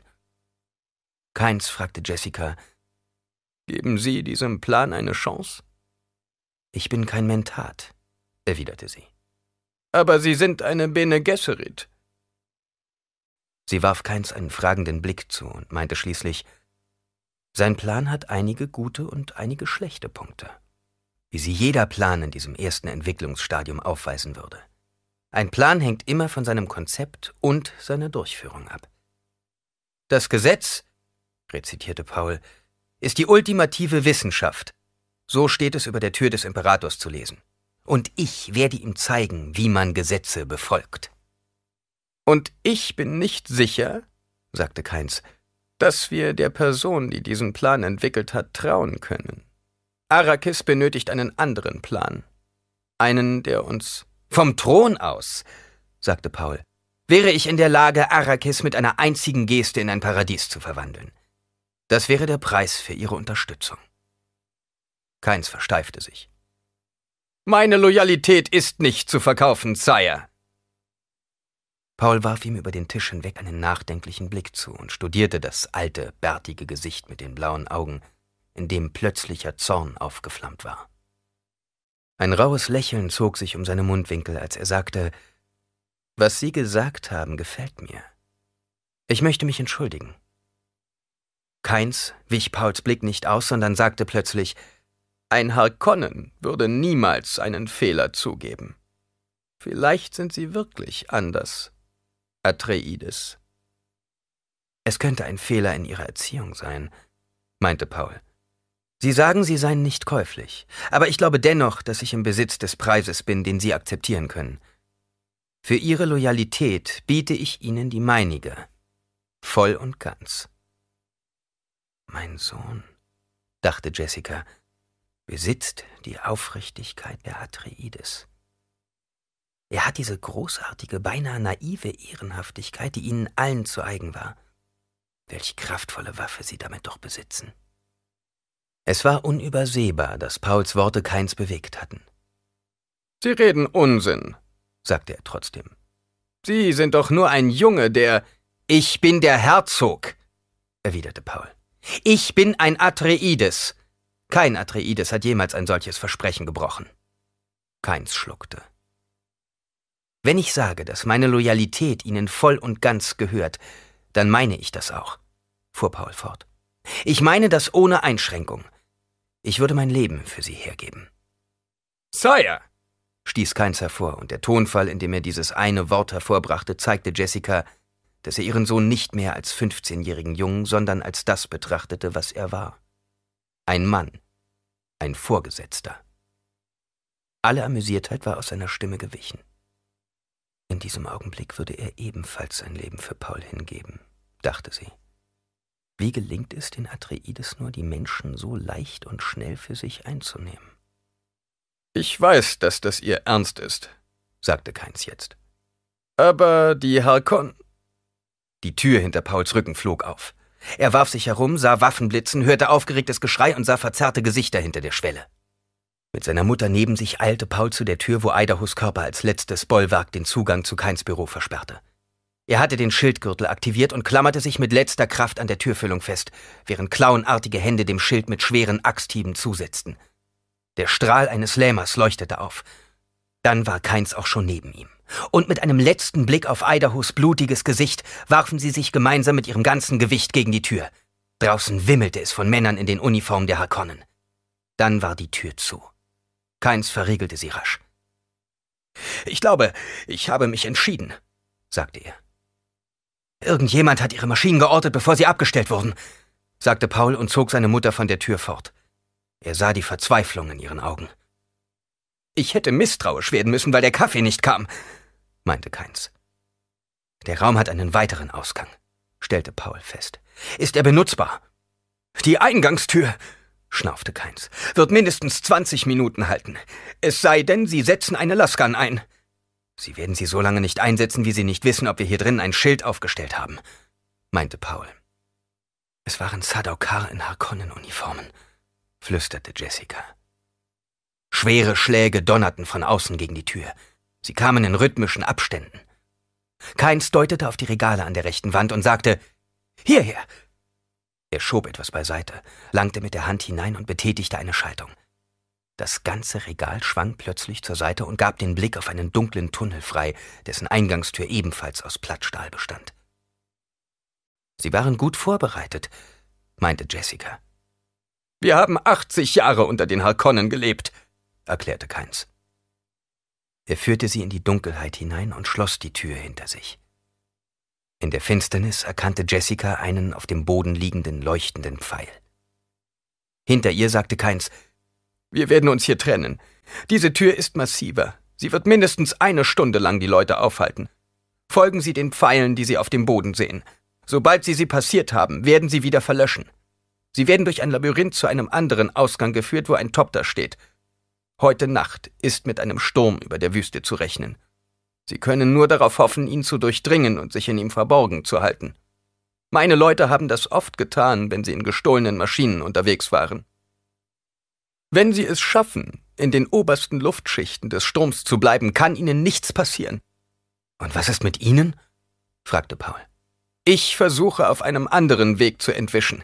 Keins fragte Jessica, Geben Sie diesem Plan eine Chance? Ich bin kein Mentat, erwiderte sie. Aber Sie sind eine Bene Gesserit. Sie warf Keins einen fragenden Blick zu und meinte schließlich, sein Plan hat einige gute und einige schlechte Punkte, wie sie jeder Plan in diesem ersten Entwicklungsstadium aufweisen würde. Ein Plan hängt immer von seinem Konzept und seiner Durchführung ab. Das Gesetz, rezitierte Paul, ist die ultimative Wissenschaft. So steht es über der Tür des Imperators zu lesen. Und ich werde ihm zeigen, wie man Gesetze befolgt. Und ich bin nicht sicher, sagte Keins, dass wir der Person, die diesen Plan entwickelt hat, trauen können. Arrakis benötigt einen anderen Plan. Einen, der uns vom Thron aus, sagte Paul, wäre ich in der Lage, Arrakis mit einer einzigen Geste in ein Paradies zu verwandeln. Das wäre der Preis für ihre Unterstützung. Keins versteifte sich. Meine Loyalität ist nicht zu verkaufen, Sire. Paul warf ihm über den Tisch hinweg einen nachdenklichen Blick zu und studierte das alte, bärtige Gesicht mit den blauen Augen, in dem plötzlicher Zorn aufgeflammt war. Ein raues Lächeln zog sich um seine Mundwinkel, als er sagte, Was Sie gesagt haben, gefällt mir. Ich möchte mich entschuldigen. Keins wich Pauls Blick nicht aus, sondern sagte plötzlich, ein Harkonnen würde niemals einen Fehler zugeben. Vielleicht sind Sie wirklich anders, Atreides. Es könnte ein Fehler in Ihrer Erziehung sein, meinte Paul. Sie sagen, Sie seien nicht käuflich, aber ich glaube dennoch, dass ich im Besitz des Preises bin, den Sie akzeptieren können. Für Ihre Loyalität biete ich Ihnen die meinige, voll und ganz. Mein Sohn, dachte Jessica, besitzt die Aufrichtigkeit der Atreides. Er hat diese großartige, beinahe naive Ehrenhaftigkeit, die ihnen allen zu eigen war. Welch kraftvolle Waffe sie damit doch besitzen. Es war unübersehbar, dass Pauls Worte keins bewegt hatten. Sie reden Unsinn, sagte er trotzdem. Sie sind doch nur ein Junge, der. Ich bin der Herzog, erwiderte Paul. Ich bin ein Atreides. Kein Atreides hat jemals ein solches Versprechen gebrochen. Keins schluckte. Wenn ich sage, dass meine Loyalität Ihnen voll und ganz gehört, dann meine ich das auch, fuhr Paul fort. Ich meine das ohne Einschränkung. Ich würde mein Leben für Sie hergeben. Sire! stieß Keins hervor, und der Tonfall, in dem er dieses eine Wort hervorbrachte, zeigte Jessica, dass er ihren Sohn nicht mehr als 15-jährigen Jungen, sondern als das betrachtete, was er war. Ein Mann, ein Vorgesetzter. Alle Amüsiertheit war aus seiner Stimme gewichen. In diesem Augenblick würde er ebenfalls sein Leben für Paul hingeben, dachte sie. Wie gelingt es den Atreides nur, die Menschen so leicht und schnell für sich einzunehmen? Ich weiß, dass das Ihr Ernst ist, sagte Keins jetzt. Aber die Harkon. Die Tür hinter Pauls Rücken flog auf. Er warf sich herum, sah Waffen blitzen, hörte aufgeregtes Geschrei und sah verzerrte Gesichter hinter der Schwelle. Mit seiner Mutter neben sich eilte Paul zu der Tür, wo Idahos Körper als letztes Bollwerk den Zugang zu Keins Büro versperrte. Er hatte den Schildgürtel aktiviert und klammerte sich mit letzter Kraft an der Türfüllung fest, während klauenartige Hände dem Schild mit schweren Axthieben zusetzten. Der Strahl eines Lähmers leuchtete auf. Dann war Keins auch schon neben ihm. Und mit einem letzten Blick auf Idahos blutiges Gesicht warfen sie sich gemeinsam mit ihrem ganzen Gewicht gegen die Tür. Draußen wimmelte es von Männern in den Uniformen der Hakonnen. Dann war die Tür zu. Keins verriegelte sie rasch. Ich glaube, ich habe mich entschieden, sagte er. Irgendjemand hat ihre Maschinen geortet, bevor sie abgestellt wurden, sagte Paul und zog seine Mutter von der Tür fort. Er sah die Verzweiflung in ihren Augen. Ich hätte misstrauisch werden müssen, weil der Kaffee nicht kam, meinte Keins. Der Raum hat einen weiteren Ausgang, stellte Paul fest. Ist er benutzbar? Die Eingangstür, schnaufte Keins, wird mindestens 20 Minuten halten. Es sei denn, Sie setzen eine Laskan ein. Sie werden sie so lange nicht einsetzen, wie Sie nicht wissen, ob wir hier drin ein Schild aufgestellt haben, meinte Paul. Es waren Sadaukar in Harkonnen-Uniformen flüsterte Jessica. Schwere Schläge donnerten von außen gegen die Tür. Sie kamen in rhythmischen Abständen. Keins deutete auf die Regale an der rechten Wand und sagte, Hierher! Er schob etwas beiseite, langte mit der Hand hinein und betätigte eine Schaltung. Das ganze Regal schwang plötzlich zur Seite und gab den Blick auf einen dunklen Tunnel frei, dessen Eingangstür ebenfalls aus Plattstahl bestand. Sie waren gut vorbereitet, meinte Jessica. Wir haben 80 Jahre unter den Harkonnen gelebt, erklärte Keins. Er führte sie in die Dunkelheit hinein und schloss die Tür hinter sich. In der Finsternis erkannte Jessica einen auf dem Boden liegenden leuchtenden Pfeil. Hinter ihr sagte Keins, Wir werden uns hier trennen. Diese Tür ist massiver. Sie wird mindestens eine Stunde lang die Leute aufhalten. Folgen Sie den Pfeilen, die Sie auf dem Boden sehen. Sobald Sie sie passiert haben, werden sie wieder verlöschen. Sie werden durch ein Labyrinth zu einem anderen Ausgang geführt, wo ein Topter steht. Heute Nacht ist mit einem Sturm über der Wüste zu rechnen. Sie können nur darauf hoffen, ihn zu durchdringen und sich in ihm verborgen zu halten. Meine Leute haben das oft getan, wenn sie in gestohlenen Maschinen unterwegs waren. Wenn sie es schaffen, in den obersten Luftschichten des Sturms zu bleiben, kann ihnen nichts passieren. Und was ist mit Ihnen? fragte Paul. Ich versuche auf einem anderen Weg zu entwischen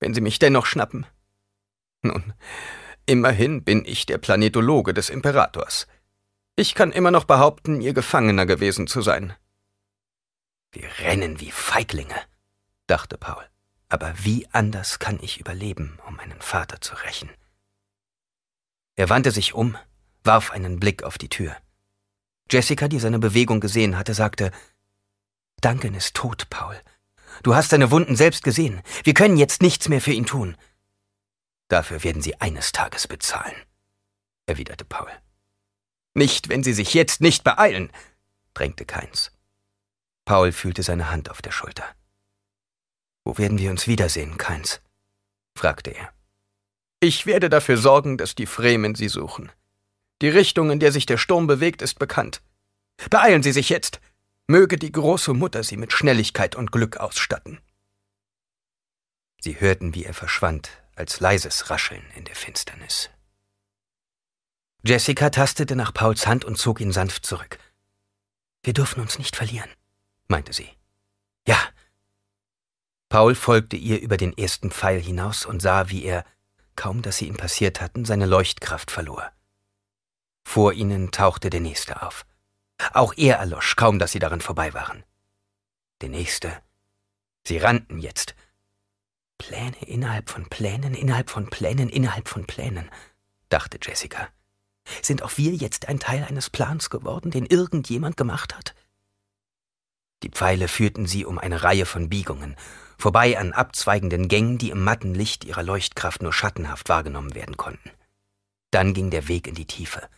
wenn Sie mich dennoch schnappen. Nun, immerhin bin ich der Planetologe des Imperators. Ich kann immer noch behaupten, Ihr Gefangener gewesen zu sein. Wir rennen wie Feiglinge, dachte Paul. Aber wie anders kann ich überleben, um meinen Vater zu rächen? Er wandte sich um, warf einen Blick auf die Tür. Jessica, die seine Bewegung gesehen hatte, sagte, Duncan ist tot, Paul. Du hast deine Wunden selbst gesehen. Wir können jetzt nichts mehr für ihn tun. Dafür werden sie eines Tages bezahlen, erwiderte Paul. Nicht, wenn sie sich jetzt nicht beeilen, drängte Keins. Paul fühlte seine Hand auf der Schulter. Wo werden wir uns wiedersehen, Keins? fragte er. Ich werde dafür sorgen, dass die Fremen sie suchen. Die Richtung, in der sich der Sturm bewegt, ist bekannt. Beeilen Sie sich jetzt. Möge die große Mutter sie mit Schnelligkeit und Glück ausstatten. Sie hörten, wie er verschwand, als leises Rascheln in der Finsternis. Jessica tastete nach Pauls Hand und zog ihn sanft zurück. Wir dürfen uns nicht verlieren, meinte sie. Ja. Paul folgte ihr über den ersten Pfeil hinaus und sah, wie er, kaum dass sie ihn passiert hatten, seine Leuchtkraft verlor. Vor ihnen tauchte der nächste auf. Auch er erlosch, kaum dass sie daran vorbei waren. Der nächste. Sie rannten jetzt. Pläne innerhalb von Plänen, innerhalb von Plänen, innerhalb von Plänen, dachte Jessica. Sind auch wir jetzt ein Teil eines Plans geworden, den irgendjemand gemacht hat? Die Pfeile führten sie um eine Reihe von Biegungen, vorbei an abzweigenden Gängen, die im matten Licht ihrer Leuchtkraft nur schattenhaft wahrgenommen werden konnten. Dann ging der Weg in die Tiefe,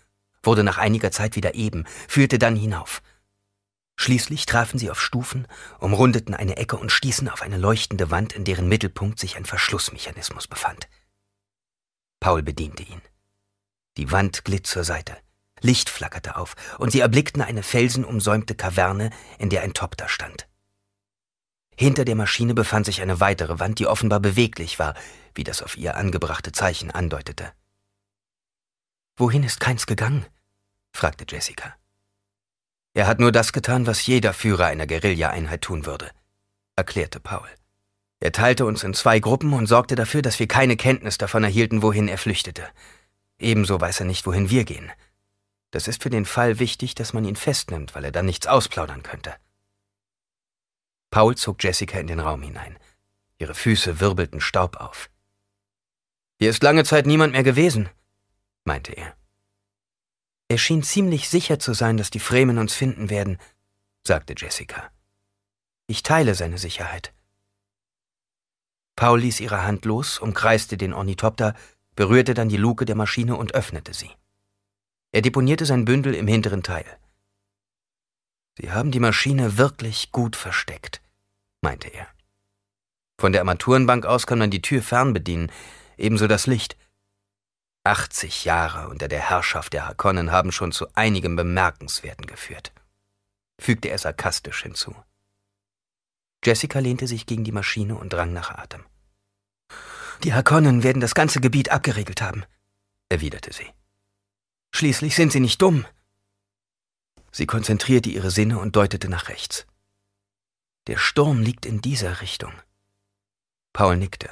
wurde nach einiger Zeit wieder eben, führte dann hinauf. Schließlich trafen sie auf Stufen, umrundeten eine Ecke und stießen auf eine leuchtende Wand, in deren Mittelpunkt sich ein Verschlussmechanismus befand. Paul bediente ihn. Die Wand glitt zur Seite. Licht flackerte auf, und sie erblickten eine felsenumsäumte Kaverne, in der ein Topter stand. Hinter der Maschine befand sich eine weitere Wand, die offenbar beweglich war, wie das auf ihr angebrachte Zeichen andeutete. Wohin ist Keins gegangen? fragte Jessica. Er hat nur das getan, was jeder Führer einer Guerilla-Einheit tun würde, erklärte Paul. Er teilte uns in zwei Gruppen und sorgte dafür, dass wir keine Kenntnis davon erhielten, wohin er flüchtete. Ebenso weiß er nicht, wohin wir gehen. Das ist für den Fall wichtig, dass man ihn festnimmt, weil er dann nichts ausplaudern könnte. Paul zog Jessica in den Raum hinein. Ihre Füße wirbelten Staub auf. Hier ist lange Zeit niemand mehr gewesen, meinte er. Er schien ziemlich sicher zu sein, dass die Fremen uns finden werden, sagte Jessica. Ich teile seine Sicherheit. Paul ließ ihre Hand los, umkreiste den Ornithopter, berührte dann die Luke der Maschine und öffnete sie. Er deponierte sein Bündel im hinteren Teil. Sie haben die Maschine wirklich gut versteckt, meinte er. Von der Armaturenbank aus kann man die Tür fernbedienen, ebenso das Licht. 80 Jahre unter der Herrschaft der Harkonnen haben schon zu einigem Bemerkenswerten geführt, fügte er sarkastisch hinzu. Jessica lehnte sich gegen die Maschine und drang nach Atem. Die Harkonnen werden das ganze Gebiet abgeregelt haben, erwiderte sie. Schließlich sind sie nicht dumm. Sie konzentrierte ihre Sinne und deutete nach rechts. Der Sturm liegt in dieser Richtung. Paul nickte.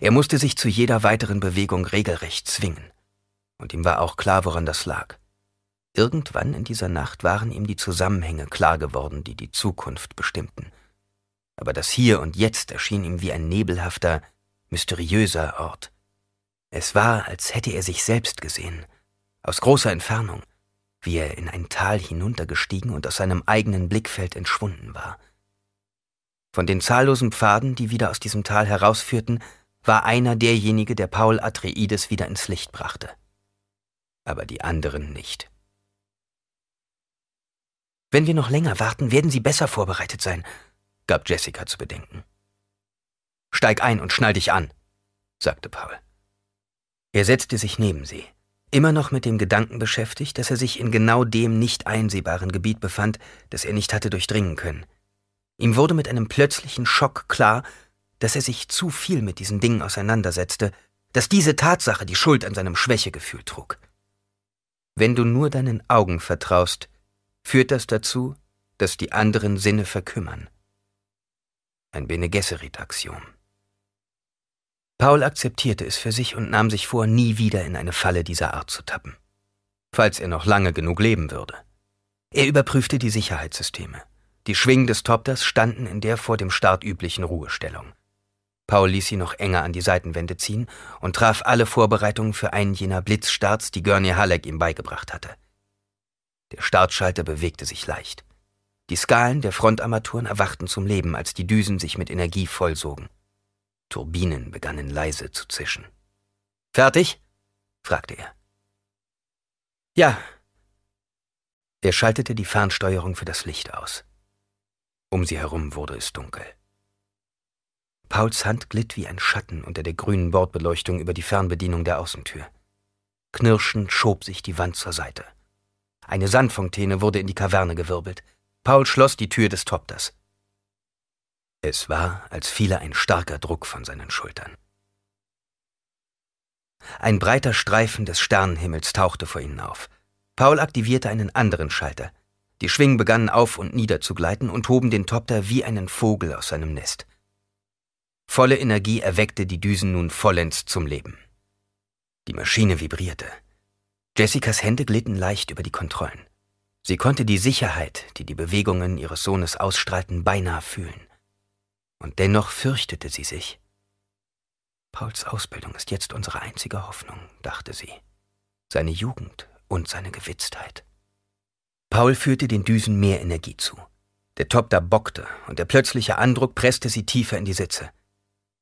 Er musste sich zu jeder weiteren Bewegung regelrecht zwingen. Und ihm war auch klar, woran das lag. Irgendwann in dieser Nacht waren ihm die Zusammenhänge klar geworden, die die Zukunft bestimmten. Aber das Hier und Jetzt erschien ihm wie ein nebelhafter, mysteriöser Ort. Es war, als hätte er sich selbst gesehen, aus großer Entfernung, wie er in ein Tal hinuntergestiegen und aus seinem eigenen Blickfeld entschwunden war. Von den zahllosen Pfaden, die wieder aus diesem Tal herausführten, war einer derjenige, der Paul Atreides wieder ins Licht brachte. Aber die anderen nicht. Wenn wir noch länger warten, werden sie besser vorbereitet sein, gab Jessica zu bedenken. Steig ein und schnall dich an, sagte Paul. Er setzte sich neben sie, immer noch mit dem Gedanken beschäftigt, dass er sich in genau dem nicht einsehbaren Gebiet befand, das er nicht hatte durchdringen können. Ihm wurde mit einem plötzlichen Schock klar, dass er sich zu viel mit diesen Dingen auseinandersetzte, dass diese Tatsache die Schuld an seinem Schwächegefühl trug. Wenn du nur deinen Augen vertraust, führt das dazu, dass die anderen Sinne verkümmern. Ein Bene Gesserit-Axiom. Paul akzeptierte es für sich und nahm sich vor, nie wieder in eine Falle dieser Art zu tappen. Falls er noch lange genug leben würde. Er überprüfte die Sicherheitssysteme. Die Schwingen des Topters standen in der vor dem Start üblichen Ruhestellung. Paul ließ sie noch enger an die Seitenwände ziehen und traf alle Vorbereitungen für einen jener Blitzstarts, die Gurney Halleck ihm beigebracht hatte. Der Startschalter bewegte sich leicht. Die Skalen der Frontarmaturen erwachten zum Leben, als die Düsen sich mit Energie vollsogen. Turbinen begannen leise zu zischen. Fertig? fragte er. Ja. Er schaltete die Fernsteuerung für das Licht aus. Um sie herum wurde es dunkel. Pauls Hand glitt wie ein Schatten unter der grünen Bordbeleuchtung über die Fernbedienung der Außentür. Knirschend schob sich die Wand zur Seite. Eine Sandfontäne wurde in die Kaverne gewirbelt. Paul schloss die Tür des Topters. Es war, als fiele ein starker Druck von seinen Schultern. Ein breiter Streifen des Sternenhimmels tauchte vor ihnen auf. Paul aktivierte einen anderen Schalter. Die Schwingen begannen auf und nieder zu gleiten und hoben den Topter wie einen Vogel aus seinem Nest. Volle Energie erweckte die Düsen nun vollends zum Leben. Die Maschine vibrierte. Jessicas Hände glitten leicht über die Kontrollen. Sie konnte die Sicherheit, die die Bewegungen ihres Sohnes ausstrahlten, beinahe fühlen. Und dennoch fürchtete sie sich. Pauls Ausbildung ist jetzt unsere einzige Hoffnung, dachte sie. Seine Jugend und seine Gewitztheit. Paul führte den Düsen mehr Energie zu. Der Topter bockte und der plötzliche Andruck presste sie tiefer in die Sitze.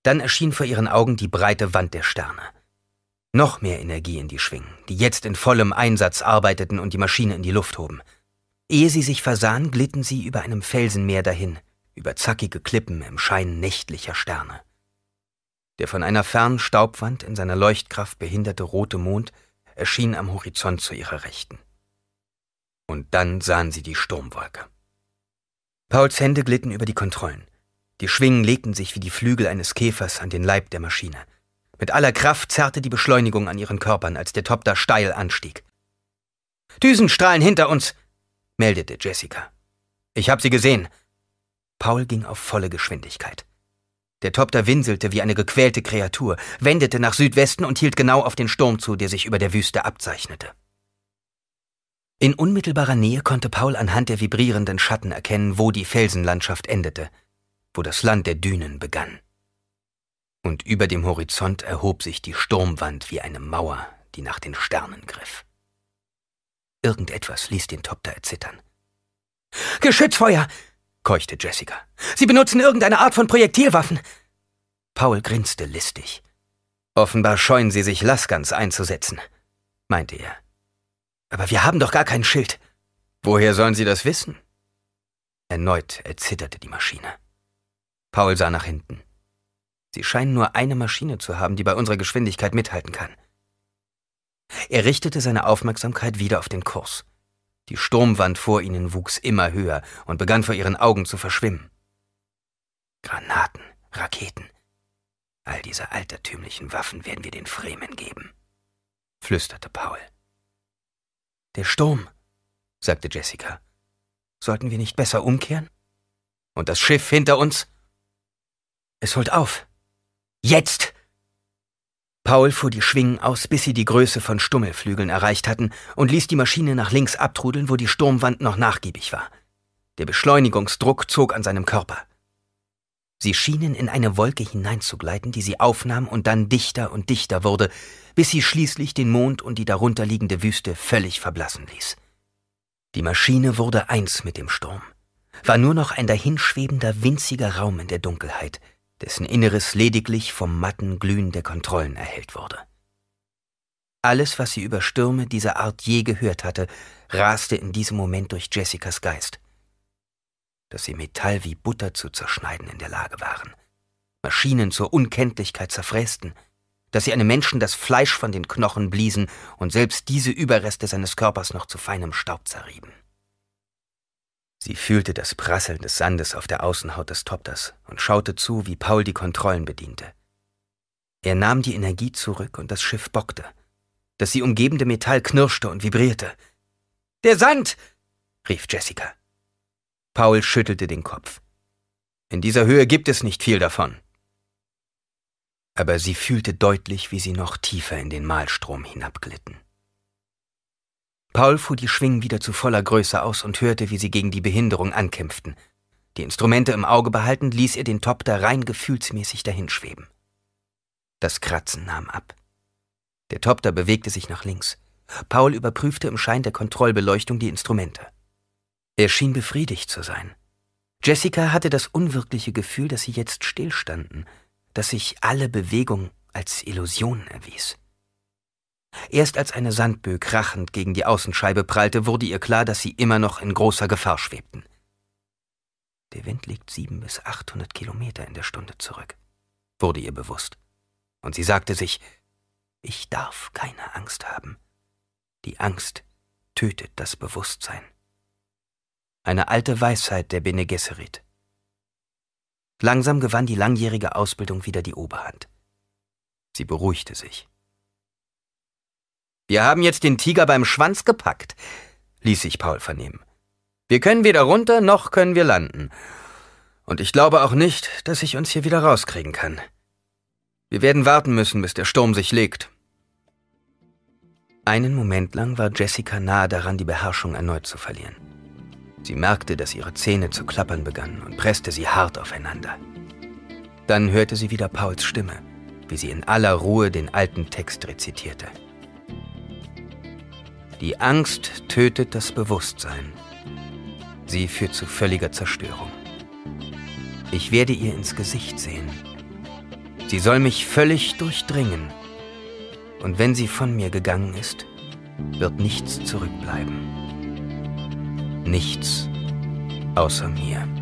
Dann erschien vor ihren Augen die breite Wand der Sterne. Noch mehr Energie in die Schwingen, die jetzt in vollem Einsatz arbeiteten und die Maschine in die Luft hoben. Ehe sie sich versahen, glitten sie über einem Felsenmeer dahin, über zackige Klippen im Schein nächtlicher Sterne. Der von einer fernen Staubwand in seiner Leuchtkraft behinderte rote Mond erschien am Horizont zu ihrer Rechten. Und dann sahen sie die Sturmwolke. Pauls Hände glitten über die Kontrollen. Die Schwingen legten sich wie die Flügel eines Käfers an den Leib der Maschine. Mit aller Kraft zerrte die Beschleunigung an ihren Körpern, als der Topter steil anstieg. Düsenstrahlen hinter uns, meldete Jessica. Ich hab sie gesehen. Paul ging auf volle Geschwindigkeit. Der Topter winselte wie eine gequälte Kreatur, wendete nach Südwesten und hielt genau auf den Sturm zu, der sich über der Wüste abzeichnete. In unmittelbarer Nähe konnte Paul anhand der vibrierenden Schatten erkennen, wo die Felsenlandschaft endete, wo das Land der Dünen begann. Und über dem Horizont erhob sich die Sturmwand wie eine Mauer, die nach den Sternen griff. Irgendetwas ließ den Topter erzittern. Geschützfeuer! keuchte Jessica. Sie benutzen irgendeine Art von Projektilwaffen. Paul grinste listig. Offenbar scheuen sie sich, Laskans einzusetzen, meinte er. Aber wir haben doch gar kein Schild. Woher sollen sie das wissen? Erneut erzitterte die Maschine. Paul sah nach hinten. Sie scheinen nur eine Maschine zu haben, die bei unserer Geschwindigkeit mithalten kann. Er richtete seine Aufmerksamkeit wieder auf den Kurs. Die Sturmwand vor ihnen wuchs immer höher und begann vor ihren Augen zu verschwimmen. Granaten, Raketen. All diese altertümlichen Waffen werden wir den Fremen geben, flüsterte Paul. Der Sturm, sagte Jessica. Sollten wir nicht besser umkehren? Und das Schiff hinter uns? Es holt auf. Jetzt! Paul fuhr die Schwingen aus, bis sie die Größe von Stummelflügeln erreicht hatten und ließ die Maschine nach links abtrudeln, wo die Sturmwand noch nachgiebig war. Der Beschleunigungsdruck zog an seinem Körper. Sie schienen in eine Wolke hineinzugleiten, die sie aufnahm und dann dichter und dichter wurde, bis sie schließlich den Mond und die darunterliegende Wüste völlig verblassen ließ. Die Maschine wurde eins mit dem Sturm, war nur noch ein dahinschwebender winziger Raum in der Dunkelheit – dessen Inneres lediglich vom matten Glühen der Kontrollen erhellt wurde. Alles, was sie über Stürme dieser Art je gehört hatte, raste in diesem Moment durch Jessicas Geist. Dass sie Metall wie Butter zu zerschneiden in der Lage waren, Maschinen zur Unkenntlichkeit zerfrästen, dass sie einem Menschen das Fleisch von den Knochen bliesen und selbst diese Überreste seines Körpers noch zu feinem Staub zerrieben. Sie fühlte das Prasseln des Sandes auf der Außenhaut des Topters und schaute zu, wie Paul die Kontrollen bediente. Er nahm die Energie zurück und das Schiff bockte. Das sie umgebende Metall knirschte und vibrierte. Der Sand! rief Jessica. Paul schüttelte den Kopf. In dieser Höhe gibt es nicht viel davon. Aber sie fühlte deutlich, wie sie noch tiefer in den Mahlstrom hinabglitten. Paul fuhr die Schwingen wieder zu voller Größe aus und hörte, wie sie gegen die Behinderung ankämpften. Die Instrumente im Auge behaltend, ließ er den Topter rein gefühlsmäßig dahinschweben. Das Kratzen nahm ab. Der Topter bewegte sich nach links. Paul überprüfte im Schein der Kontrollbeleuchtung die Instrumente. Er schien befriedigt zu sein. Jessica hatte das unwirkliche Gefühl, dass sie jetzt stillstanden, dass sich alle Bewegung als Illusion erwies. Erst als eine Sandböe krachend gegen die Außenscheibe prallte, wurde ihr klar, dass sie immer noch in großer Gefahr schwebten. Der Wind liegt sieben bis achthundert Kilometer in der Stunde zurück, wurde ihr bewusst. Und sie sagte sich, ich darf keine Angst haben. Die Angst tötet das Bewusstsein. Eine alte Weisheit der Bene Gesserit. Langsam gewann die langjährige Ausbildung wieder die Oberhand. Sie beruhigte sich. Wir haben jetzt den Tiger beim Schwanz gepackt, ließ sich Paul vernehmen. Wir können weder runter noch können wir landen. Und ich glaube auch nicht, dass ich uns hier wieder rauskriegen kann. Wir werden warten müssen, bis der Sturm sich legt. Einen Moment lang war Jessica nahe daran, die Beherrschung erneut zu verlieren. Sie merkte, dass ihre Zähne zu klappern begannen und presste sie hart aufeinander. Dann hörte sie wieder Pauls Stimme, wie sie in aller Ruhe den alten Text rezitierte. Die Angst tötet das Bewusstsein. Sie führt zu völliger Zerstörung. Ich werde ihr ins Gesicht sehen. Sie soll mich völlig durchdringen. Und wenn sie von mir gegangen ist, wird nichts zurückbleiben. Nichts außer mir.